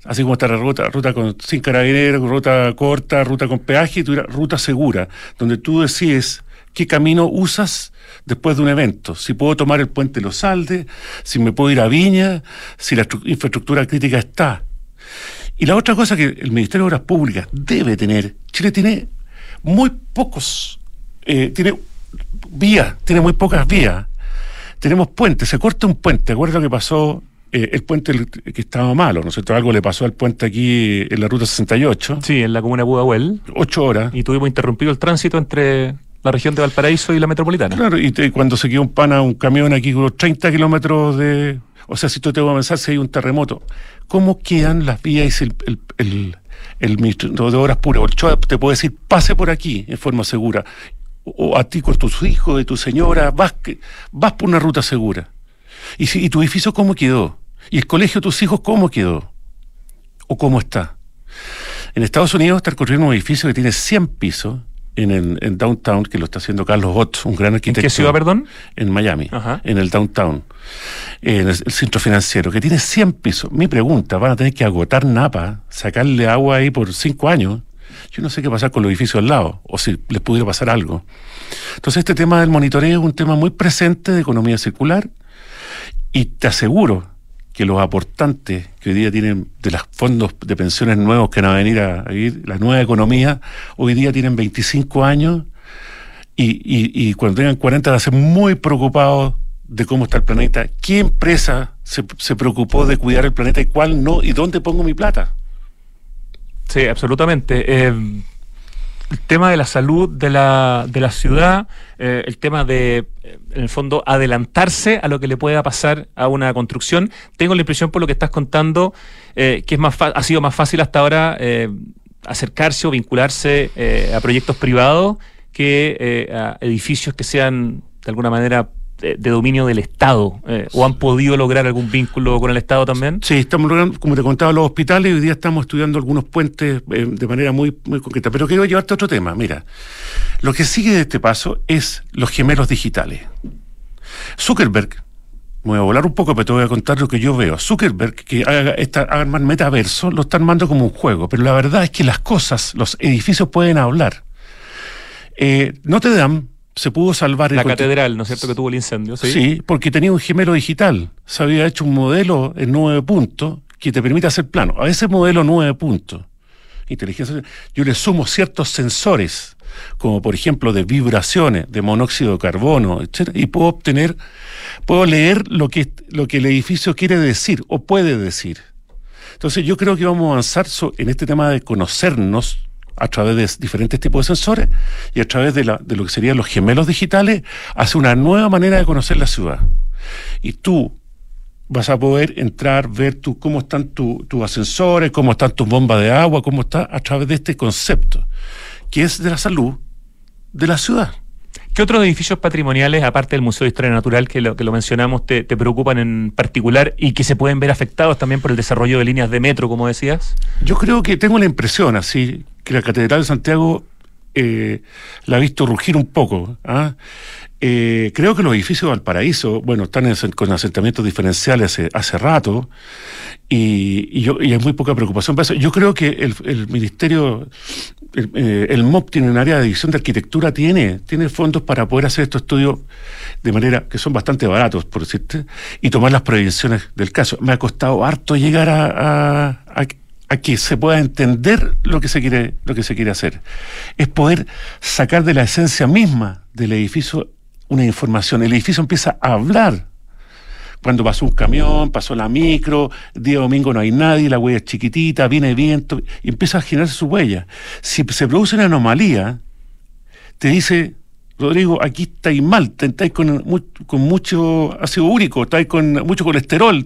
Así como está la ruta, ruta con, sin carabineros, ruta corta, ruta con peaje, y tuviera ruta segura, donde tú decides qué camino usas después de un evento. Si puedo tomar el puente Los Aldes, si me puedo ir a Viña, si la infraestructura crítica está. Y la otra cosa que el Ministerio de Obras Públicas debe tener, Chile tiene muy pocos, eh, tiene vías, tiene muy pocas vías. Tenemos puentes, se corta un puente, acuerdo que pasó eh, el puente que estaba malo, ¿no es cierto? Algo le pasó al puente aquí en la ruta 68. Sí, en la comuna de Budahuel. Ocho horas. Y tuvimos interrumpido el tránsito entre la región de Valparaíso y la metropolitana. Claro, y cuando se quedó un pana, un camión aquí con 30 kilómetros de... O sea, si tú te vas a pensar si hay un terremoto, ¿cómo quedan las vías y el, el, el, el ministro de Obras Puras? El te puede decir, pase por aquí en forma segura. O, a ti con tus hijos, de tu señora, vas, vas por una ruta segura. ¿Y, si, ¿Y tu edificio cómo quedó? ¿Y el colegio de tus hijos cómo quedó? ¿O cómo está? En Estados Unidos está construyendo un edificio que tiene 100 pisos en el downtown, que lo está haciendo Carlos Ott, un gran arquitecto. ¿En qué ciudad, perdón? En Miami, en el downtown, en el, centro financiero, que tiene 100 pisos. Mi pregunta, ¿van a tener que agotar Napa, sacarle agua ahí por cinco años? Yo no sé qué pasar con los edificios al lado, o si les pudiera pasar algo. Entonces, este tema del monitoreo es un tema muy presente de economía circular, y te aseguro que los aportantes que hoy día tienen de los fondos de pensiones nuevos que van a venir a vivir la nueva economía, hoy día tienen 25 años y, y, cuando tengan 40 van a ser muy preocupados de cómo está el planeta. ¿Qué empresa se, se preocupó de cuidar el planeta y cuál no? ¿Y dónde pongo mi plata? Sí, absolutamente. Eh, el tema de la salud de la, de la ciudad, eh, el tema de, eh, en el fondo, adelantarse a lo que le pueda pasar a una construcción. Tengo la impresión, por lo que estás contando, eh, que es más ha sido más fácil hasta ahora acercarse o vincularse a proyectos privados que a edificios que sean, de alguna manera, de, dominio del Estado? Eh, ¿O han podido lograr algún vínculo con el Estado también? Sí, estamos logrando, como te contaba, los hospitales hoy día estamos estudiando algunos puentes eh, de manera muy, muy concreta. Pero quiero llevarte a otro tema. Mira, lo que sigue de este paso es los gemelos digitales. Zuckerberg, me voy a volar un poco, pero te voy a contar lo que yo veo. Zuckerberg, que haga, esta, metaverso, lo está armando como un juego, pero la verdad es que las cosas, los edificios pueden hablar. Eh, te dan se pudo salvar la catedral, ¿no es cierto? Que tuvo el incendio. ¿sí? sí, porque tenía un gemelo digital. Se había hecho un modelo en nueve puntos que te permite hacer plano. A ese modelo nueve puntos, inteligencia, yo le sumo ciertos sensores, como por ejemplo de vibraciones, de monóxido de carbono, etc. Y puedo obtener, puedo leer lo que, lo que el edificio quiere decir o puede decir. Entonces yo creo que vamos a avanzar en este tema de conocernos a través de diferentes tipos de sensores y a través de, la, de lo que serían los gemelos digitales, hace una nueva manera de conocer la ciudad. Y tú vas a poder entrar, ver tú, cómo están tus ascensores, cómo están tus bombas de agua, cómo está a través de este concepto, que es de la salud de la ciudad. ¿Qué otros edificios patrimoniales, aparte del Museo de Historia Natural, que lo, que lo mencionamos, te, te, preocupan en particular y que se pueden ver afectados también por el desarrollo de líneas de metro, como decías? Yo creo que tengo la impresión, así, que la Catedral de Santiago eh, la ha visto rugir un poco. ¿ah? Eh, creo que los edificios de Valparaíso, bueno, están con asentamientos diferenciales hace, rato y, yo, y, hay muy poca preocupación por eso. Yo creo que el, Ministerio, el, eh, MOP tiene un área de división de arquitectura, tiene, tiene fondos para poder hacer estos estudios de manera que son bastante baratos, por decirte, y tomar las prevenciones del caso. Me ha costado harto llegar a que se pueda entender lo que se quiere, lo que se quiere hacer. Es poder sacar de la esencia misma del edificio una información. El edificio empieza a hablar. Cuando pasó un camión, pasó la micro, día domingo no hay nadie, la huella es chiquitita, viene viento, y empieza a generarse su huella. Si se produce una anomalía, te dice, Rodrigo, aquí estáis mal, estáis con, con mucho ácido úrico, estáis con mucho colesterol,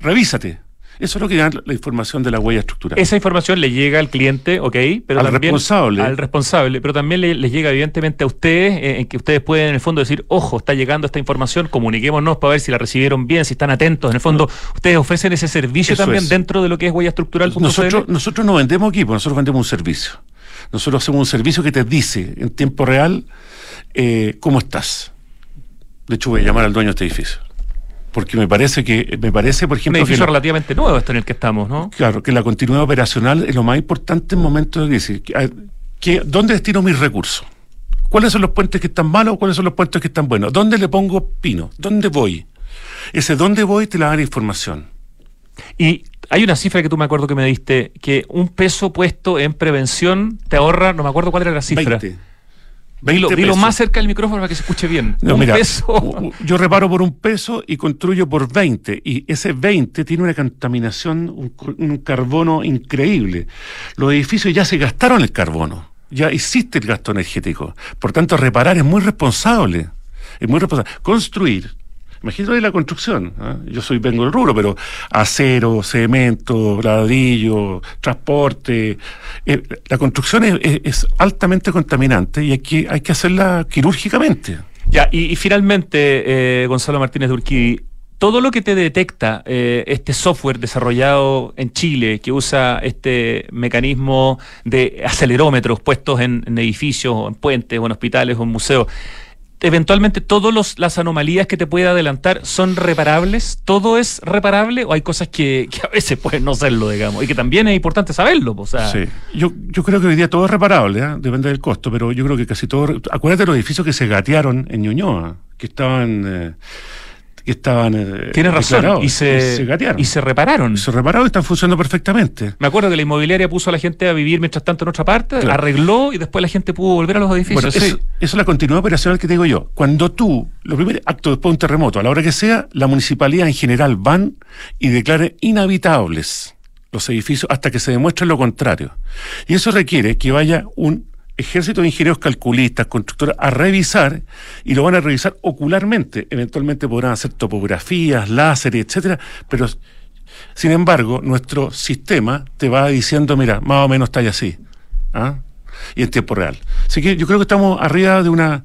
revísate. Eso es lo que da la información de la huella estructural. Esa información le llega al cliente, ok, pero al responsable. Al responsable, pero también le, les llega evidentemente a ustedes, eh, en que ustedes pueden en el fondo decir, ojo, está llegando esta información, comuniquémonos para ver si la recibieron bien, si están atentos. En el fondo, ustedes ofrecen ese servicio también dentro de lo que es huella estructural. Nosotros, nosotros no vendemos equipo, nosotros vendemos un servicio. Nosotros hacemos un servicio que te dice en tiempo real eh, cómo estás. De hecho, voy a llamar al dueño de este edificio porque me parece que, me parece, por ejemplo. Un edificio relativamente nuevo este en el que estamos, ¿no? Claro, que la continuidad operacional es lo más importante en momentos de crisis. Que, ¿Dónde destino mis recursos? ¿Cuáles son los puentes que están malos? ¿Cuáles son los puentes que están buenos? ¿Dónde le pongo pino? ¿Dónde voy? Ese dónde voy te la da información. Y hay una cifra que tú me acuerdo que me diste, que un peso puesto en prevención te ahorra, no me acuerdo cuál era la cifra. 20. Dilo, más cerca del micrófono para que se escuche bien. un peso. Yo reparo por un peso y construyo por 20. Y ese 20 tiene una contaminación, un, carbono increíble. Los edificios ya se gastaron el carbono. Ya existe el gasto energético. Por tanto, reparar es muy responsable. Es muy responsable. Construir Imagínate la construcción. ¿ah? Yo soy vengo del rubro, pero acero, cemento, ladrillo, transporte. Eh, la construcción es, altamente contaminante y hay que, hacerla quirúrgicamente. Ya, y, finalmente, eh, Gonzalo Martínez de todo lo que te detecta eh, este software desarrollado en Chile, que usa este mecanismo de acelerómetros puestos en, edificios, o en puentes, o en hospitales, o en museos, eventualmente todas las anomalías que te puede adelantar son reparables? ¿Todo es reparable o hay cosas que, a veces pueden no serlo, digamos? Y que también es importante saberlo. O sea. Sí, yo, yo creo que hoy día todo es reparable, ¿eh? depende del costo, pero yo creo que casi todo... Acuérdate de los edificios que se gatearon en Ñuñoa, que estaban... Eh, que estaban. Eh, Tienes razón, y se, y se, repararon. Se repararon y están funcionando perfectamente. Me acuerdo que la inmobiliaria puso a la gente a vivir mientras tanto en otra parte, arregló y después la gente pudo volver a los edificios. eso, es la continuidad operacional que te digo yo. Cuando tú, lo primer acto después de un terremoto, a la hora que sea, la municipalidad en general van y declaren inhabitables los edificios hasta que se demuestre lo contrario. Y eso requiere que vaya un ejército de ingenieros calculistas, constructores, a revisar y lo van a revisar ocularmente. Eventualmente podrán hacer topografías, láseres, etcétera, pero sin embargo, nuestro sistema te va diciendo, mira, más o menos está así. ¿ah? Y en tiempo real. Así que yo creo que estamos arriba de una.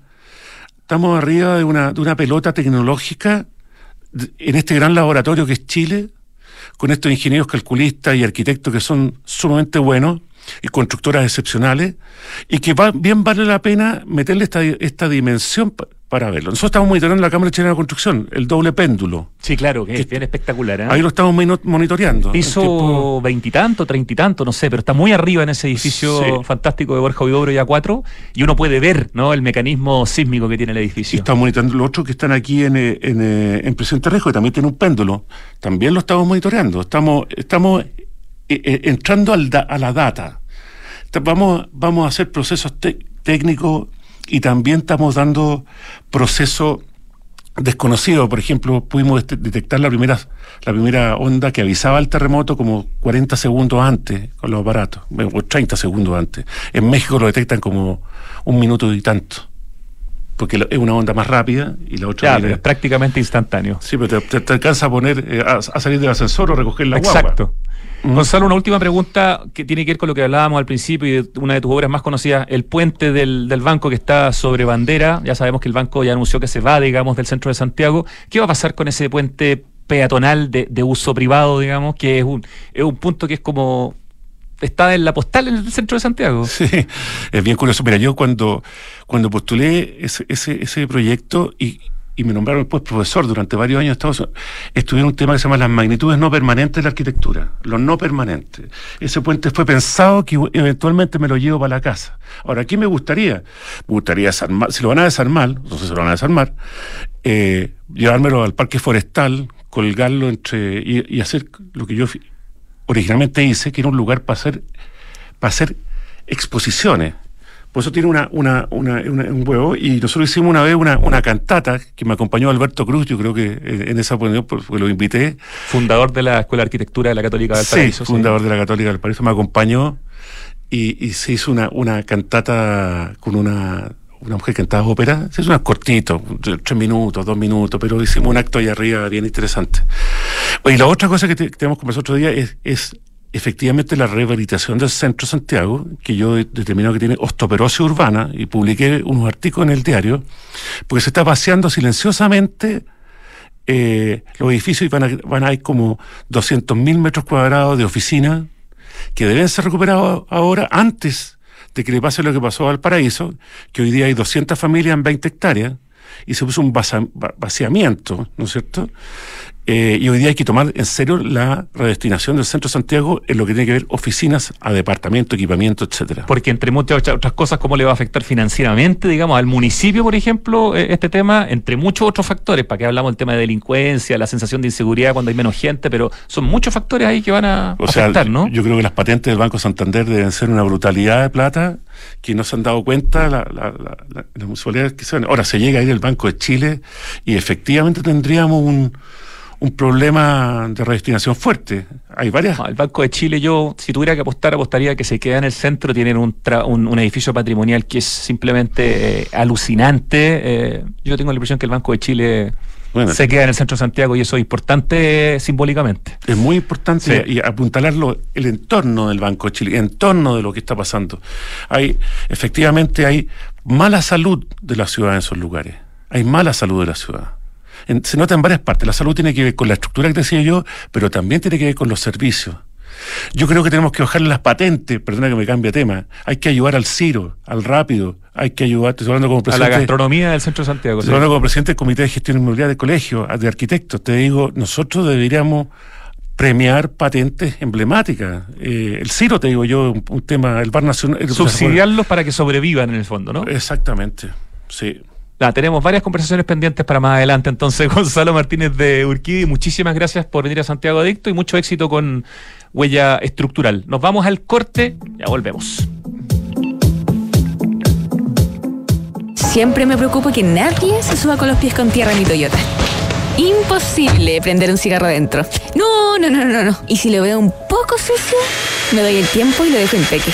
Estamos arriba de una, de una pelota tecnológica en este gran laboratorio que es Chile, con estos ingenieros calculistas y arquitectos que son sumamente buenos y constructoras excepcionales, y que va, bien vale la pena meterle esta, esta dimensión para verlo. Nosotros estamos monitoreando la Cámara Chilena de Construcción, el doble péndulo. Sí, claro, que, es bien espectacular. ¿eh? Ahí lo estamos monitoreando. Piso veintitanto, treinta y tanto, no sé, pero está muy arriba en ese edificio fantástico de Borja Huidobro y A4, y uno puede ver ¿no? el mecanismo sísmico que tiene el edificio. estamos monitoreando los otros que están aquí en, en, en, Presidente Rejo, que también tiene un péndulo. También lo estamos monitoreando. Estamos, estamos eh, eh, entrando al a la data. Vamos, vamos a hacer procesos técnicos y también estamos dando procesos desconocidos. Por ejemplo, pudimos detectar la primera, la primera onda que avisaba el terremoto como 40 segundos antes con los aparatos, o 30 segundos antes. En México lo detectan como un minuto y tanto porque es una onda más rápida y la otra es prácticamente instantáneo. Sí, pero te, alcanza a poner eh, a, salir del ascensor o recoger la Exacto. Gonzalo, una última pregunta que tiene que ver con lo que hablábamos al principio y de una de tus obras más conocidas, el puente del, banco que está sobre bandera. Ya sabemos que el banco ya anunció que se va, digamos, del centro de Santiago. ¿Qué va a pasar con ese puente peatonal de, uso privado, digamos, que es un, es un punto que es como está en la postal en el centro de Santiago. Sí, es bien curioso. Mira, yo cuando, cuando postulé ese, ese, ese proyecto y, y me nombraron después profesor durante varios años Estados Unidos, estudié un tema que se llama las magnitudes no permanentes de la arquitectura, los no permanentes. Ese puente fue pensado que eventualmente me lo llevo para la casa. Ahora, ¿qué me gustaría? Me gustaría desarmar, si lo van a desarmar, no sé si lo van a desarmar, eh, llevármelo al parque forestal, colgarlo entre y, hacer lo que yo originalmente hice, que era un lugar para hacer, para hacer exposiciones por eso tiene una, una, una, un huevo. Y nosotros hicimos una vez una, cantata que me acompañó Alberto Cruz, yo creo que en esa oportunidad, porque lo invité. Fundador de la Escuela de Arquitectura de la Católica del Paraíso. Sí, fundador de la Católica del Paraíso, me acompañó y, y se hizo una, cantata con una, una mujer que cantaba ópera. Se hizo unas cortito, tres minutos, dos minutos, pero hicimos un acto ahí arriba bien interesante. Y la otra cosa que, tenemos como otro día es, es efectivamente la rehabilitación del centro Santiago, que yo he determinado que tiene osteoporosis urbana, y publiqué unos artículos en el diario, porque se está vaciando silenciosamente eh, los edificios y van a, van a ir como 200.000 metros cuadrados de oficina que deben ser recuperados ahora antes de que le pase lo que pasó al paraíso, que hoy día hay 200 familias en 20 hectáreas, y se puso un vaciamiento, ¿no es cierto? Eh, y hoy día hay que tomar en serio la redestinación del centro de Santiago en lo que tiene que ver oficinas a departamento, equipamiento, etcétera. Porque entre muchas otras cosas, ¿cómo le va a afectar financieramente, digamos, al municipio, por ejemplo, eh, este tema? Entre muchos otros factores, para que hablamos del tema de delincuencia, la sensación de inseguridad cuando hay menos gente, pero son muchos factores ahí que van a o afectar, ¿no? Yo creo que las patentes del Banco Santander deben ser una brutalidad de plata que no se han dado cuenta la, la, la, las municipalidades que se Ahora se llega a ir el Banco de Chile y efectivamente tendríamos un un problema de redestinación fuerte. Hay varias. el Banco de Chile, yo, si tuviera que apostar, apostaría que se queda en el centro. Tienen un, un, edificio patrimonial que es simplemente eh, alucinante. Eh, yo tengo la impresión que el Banco de Chile se queda en el centro de Santiago y eso es importante simbólicamente. Es muy importante y apuntalarlo el entorno del Banco de Chile, el entorno de lo que está pasando. Hay, efectivamente, hay mala salud de la ciudad en esos lugares. Hay mala salud de la ciudad se nota en varias partes. La salud tiene que ver con la estructura que decía yo, pero también tiene que ver con los servicios. Yo creo que tenemos que bajarle las patentes, perdona que me cambie de tema. Hay que ayudar al Ciro, al Rápido, hay que ayudar, estoy hablando como presidente. A la gastronomía del Centro de Santiago. Estoy hablando como presidente del Comité de Gestión Inmobiliaria del Colegio, de Arquitectos. Te digo, nosotros deberíamos premiar patentes emblemáticas. Eh, el Ciro, te digo yo, un, tema, el Bar Nacional. Subsidiarlos para que sobrevivan en el fondo, ¿no? Exactamente, sí. Tenemos varias conversaciones pendientes para más adelante. Entonces, Gonzalo Martínez de Urquidi, muchísimas gracias por venir a Santiago Adicto y mucho éxito con Huella Estructural. Nos vamos al corte, ya volvemos. Siempre me preocupo que nadie se suba con los pies con tierra en mi Toyota. Imposible prender un cigarro dentro. No, no, no, no, no. Y si lo veo un poco sucio, me doy el tiempo y lo dejo en peque.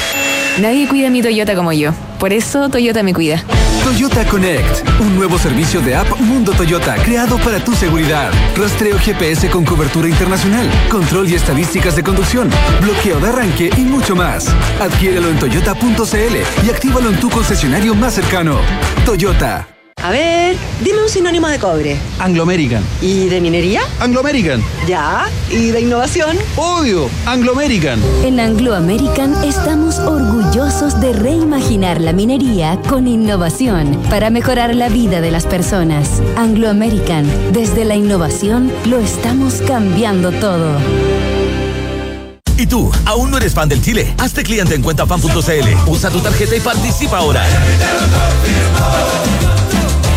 Nadie cuida mi Toyota como yo. Por eso Toyota me cuida. Toyota Connect, un nuevo servicio de app Mundo Toyota creado para tu seguridad. Rastreo GPS con cobertura internacional, control y estadísticas de conducción, bloqueo de arranque y mucho más. Adquiérelo en toyota.cl y actívalo en tu concesionario más cercano. Toyota. A ver, dime un sinónimo de cobre. Anglo American. ¿Y de minería? Anglo American. Ya. ¿Y de innovación? Obvio, Anglo American. En Anglo American estamos orgullosos de reimaginar la minería con innovación para mejorar la vida de las personas. Anglo American, desde la innovación lo estamos cambiando todo. ¿Y tú, aún no eres fan del Chile? Hazte cliente en cuentafan.cl. Usa tu tarjeta y participa ahora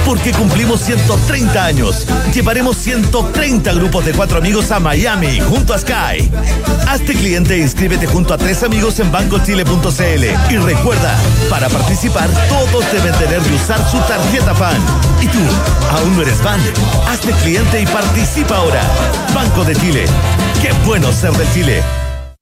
porque cumplimos 130 años. Llevaremos 130 grupos de cuatro amigos a Miami junto a Sky. Hazte cliente e inscríbete junto a tres amigos en bancochile.cl. Y recuerda, para participar todos deben tener y usar su tarjeta fan. ¿Y tú, aún no eres fan? Hazte cliente y participa ahora. Banco de Chile. Qué bueno ser del Chile.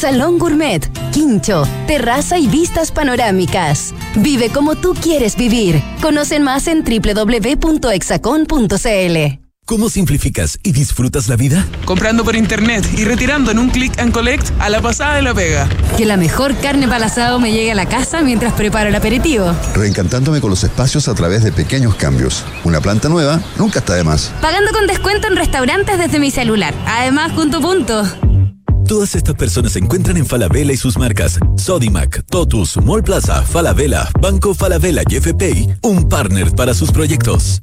salón gourmet, quincho, terraza y vistas panorámicas. Vive como tú quieres vivir. Conocen más en www.exacon.cl. ¿Cómo simplificas y disfrutas la vida? Comprando por internet y retirando en un click and collect a la pasada de la pega. Que la mejor carne para asado me llegue a la casa mientras preparo el aperitivo. Reencantándome con los espacios a través de pequeños cambios. Una planta nueva nunca está de más. Pagando con descuento en restaurantes desde mi celular. Además, punto punto. Todas estas personas se encuentran en Falabella y sus marcas Sodimac, Totus, Mall Plaza, Falabella, Banco Falabella y FPI, un partner para sus proyectos.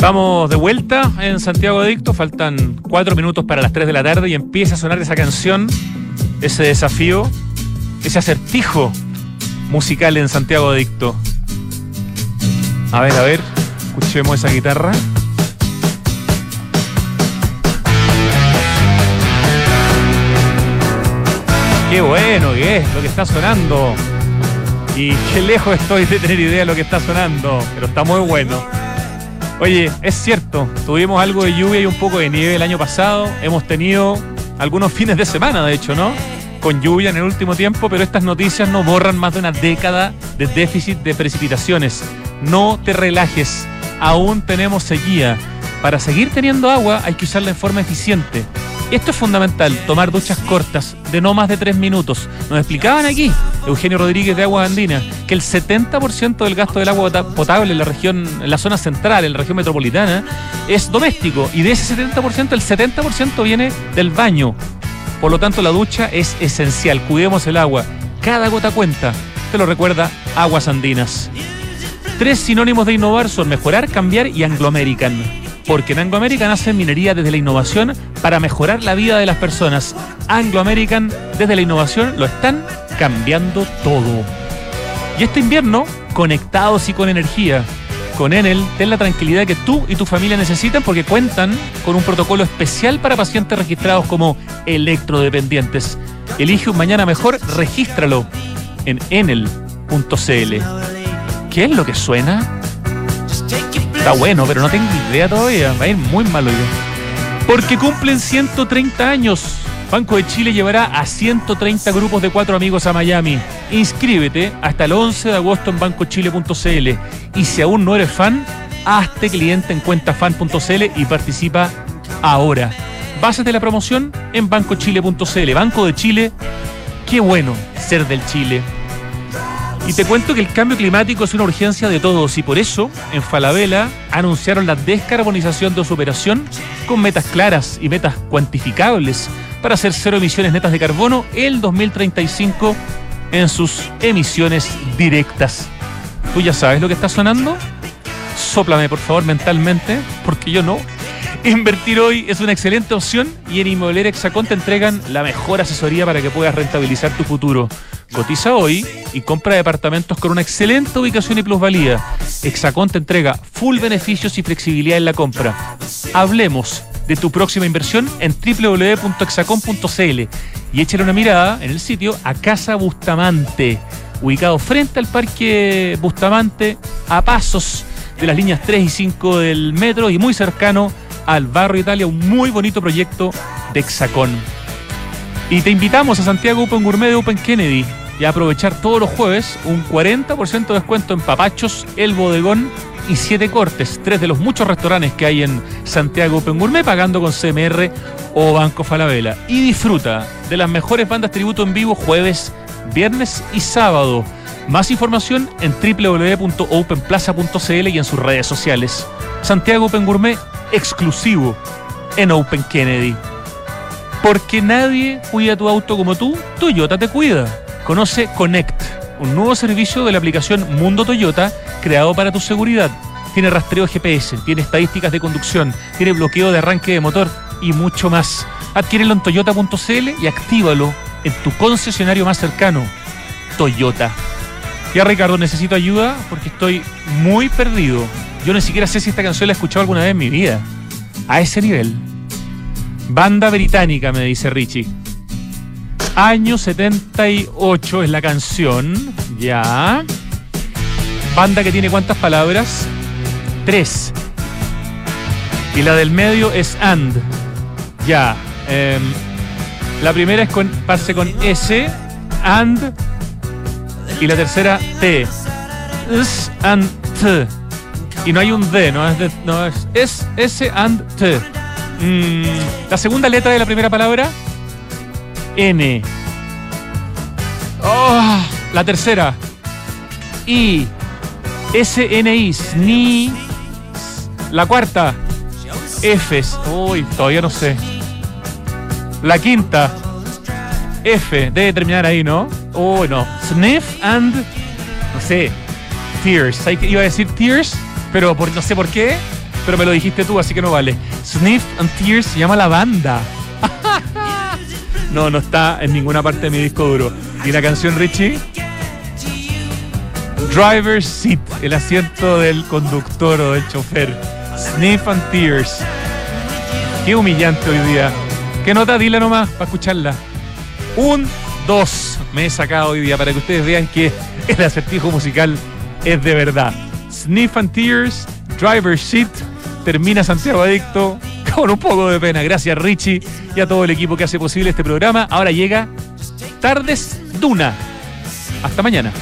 Vamos de vuelta en Santiago Adicto, faltan cuatro minutos para las 3 de la tarde y empieza a sonar esa canción, ese desafío, ese acertijo musical en Santiago Adicto. A ver, a ver, escuchemos esa guitarra. Qué bueno que es lo que está sonando. Y qué lejos estoy de tener idea de lo que está sonando, pero está muy bueno. Oye, es cierto, tuvimos algo de lluvia y un poco de nieve el año pasado. Hemos tenido algunos fines de semana, de hecho, ¿no? Con lluvia en el último tiempo, pero estas noticias no borran más de una década de déficit de precipitaciones. No te relajes, aún tenemos sequía. Para seguir teniendo agua hay que usarla en forma eficiente. Esto es fundamental, tomar duchas cortas de no más de tres minutos. Nos explicaban aquí, Eugenio Rodríguez de Aguas Andinas, que el 70% del gasto del agua potable en la región, en la zona central, en la región metropolitana, es doméstico. Y de ese 70%, el 70% viene del baño. Por lo tanto, la ducha es esencial. Cuidemos el agua. Cada gota cuenta. Te lo recuerda Aguas Andinas. Tres sinónimos de innovar son mejorar, cambiar y Anglo American. Porque en Anglo American hacen minería desde la innovación para mejorar la vida de las personas. Anglo American desde la innovación lo están cambiando todo. Y este invierno, conectados y con energía. Con Enel, ten la tranquilidad que tú y tu familia necesitan porque cuentan con un protocolo especial para pacientes registrados como electrodependientes. Elige un mañana mejor, regístralo en enel.cl. ¿Qué es lo que suena? Está bueno, pero no tengo idea todavía. Va a ir muy malo yo. Porque cumplen 130 años. Banco de Chile llevará a 130 grupos de cuatro amigos a Miami. Inscríbete hasta el 11 de agosto en bancochile.cl. Y si aún no eres fan, hazte cliente en cuentafan.cl y participa ahora. De la promoción en bancochile.cl. Banco de Chile, qué bueno ser del Chile. Y te cuento que el cambio climático es una urgencia de todos y por eso en Falabella anunciaron la descarbonización de su operación con metas claras y metas cuantificables para hacer cero emisiones netas de carbono el 2035 en sus emisiones directas. ¿Tú ya sabes lo que está sonando? Sóplame por favor mentalmente, porque yo no. Invertir hoy es una excelente opción y en Inmobiliaria Hexacón te entregan la mejor asesoría para que puedas rentabilizar tu futuro. Cotiza hoy y compra departamentos con una excelente ubicación y plusvalía. Hexacón te entrega full beneficios y flexibilidad en la compra. Hablemos de tu próxima inversión en www.hexacon.cl y échale una mirada en el sitio a Casa Bustamante, ubicado frente al Parque Bustamante, a pasos de las líneas 3 y 5 del metro y muy cercano al Barrio Italia, un muy bonito proyecto de Hexacón. Y te invitamos a Santiago Open Gourmet de Open Kennedy y a aprovechar todos los jueves un 40% de descuento en papachos, el bodegón y siete cortes, tres de los muchos restaurantes que hay en Santiago Open Gourmet, pagando con CMR o Banco Falabella. Y disfruta de las mejores bandas tributo en vivo jueves, viernes y sábado. Más información en www.openplaza.cl y en sus redes sociales. Santiago Open Gourmet exclusivo en Open Kennedy. Porque nadie cuida tu auto como tú, Toyota te cuida. Conoce Connect, un nuevo servicio de la aplicación Mundo Toyota creado para tu seguridad. Tiene rastreo GPS, tiene estadísticas de conducción, tiene bloqueo de arranque de motor y mucho más. Adquiérelo en toyota.cl y actívalo en tu concesionario más cercano, Toyota. Ya Ricardo, necesito ayuda porque estoy muy perdido. Yo ni siquiera sé si esta canción la he escuchado alguna vez en mi vida. A ese nivel. Banda británica, me dice Richie. Año 78 es la canción. Ya. Banda que tiene cuántas palabras? Tres. Y la del medio es and. Ya. Em, la primera es con, parte con S, and. Y la tercera T. S and T. Y no hay un D, no es, de, no es, es S and T. Mm, la segunda letra de la primera palabra, N. Oh, la tercera, I. S-N-I, SNI. La cuarta, F. Uy, todavía no sé. La quinta, F. Debe terminar ahí, ¿no? Uy, no. Sniff and. No sé. Tears. Iba a decir tears, pero por, no sé por qué. Pero me lo dijiste tú, así que no vale. Sniff and Tears se llama la banda. no, no está en ninguna parte de mi disco duro. ¿Y la canción Richie? Driver's Seat, el asiento del conductor o del chofer. Sniff and Tears. Qué humillante hoy día. ¿Qué nota? Dile nomás para escucharla. Un, dos. Me he sacado hoy día para que ustedes vean que el acertijo musical es de verdad. Sniff and Tears, Driver's Seat. Termina Santiago Adicto con un poco de pena. Gracias Richie y a todo el equipo que hace posible este programa. Ahora llega Tardes Duna. Hasta mañana.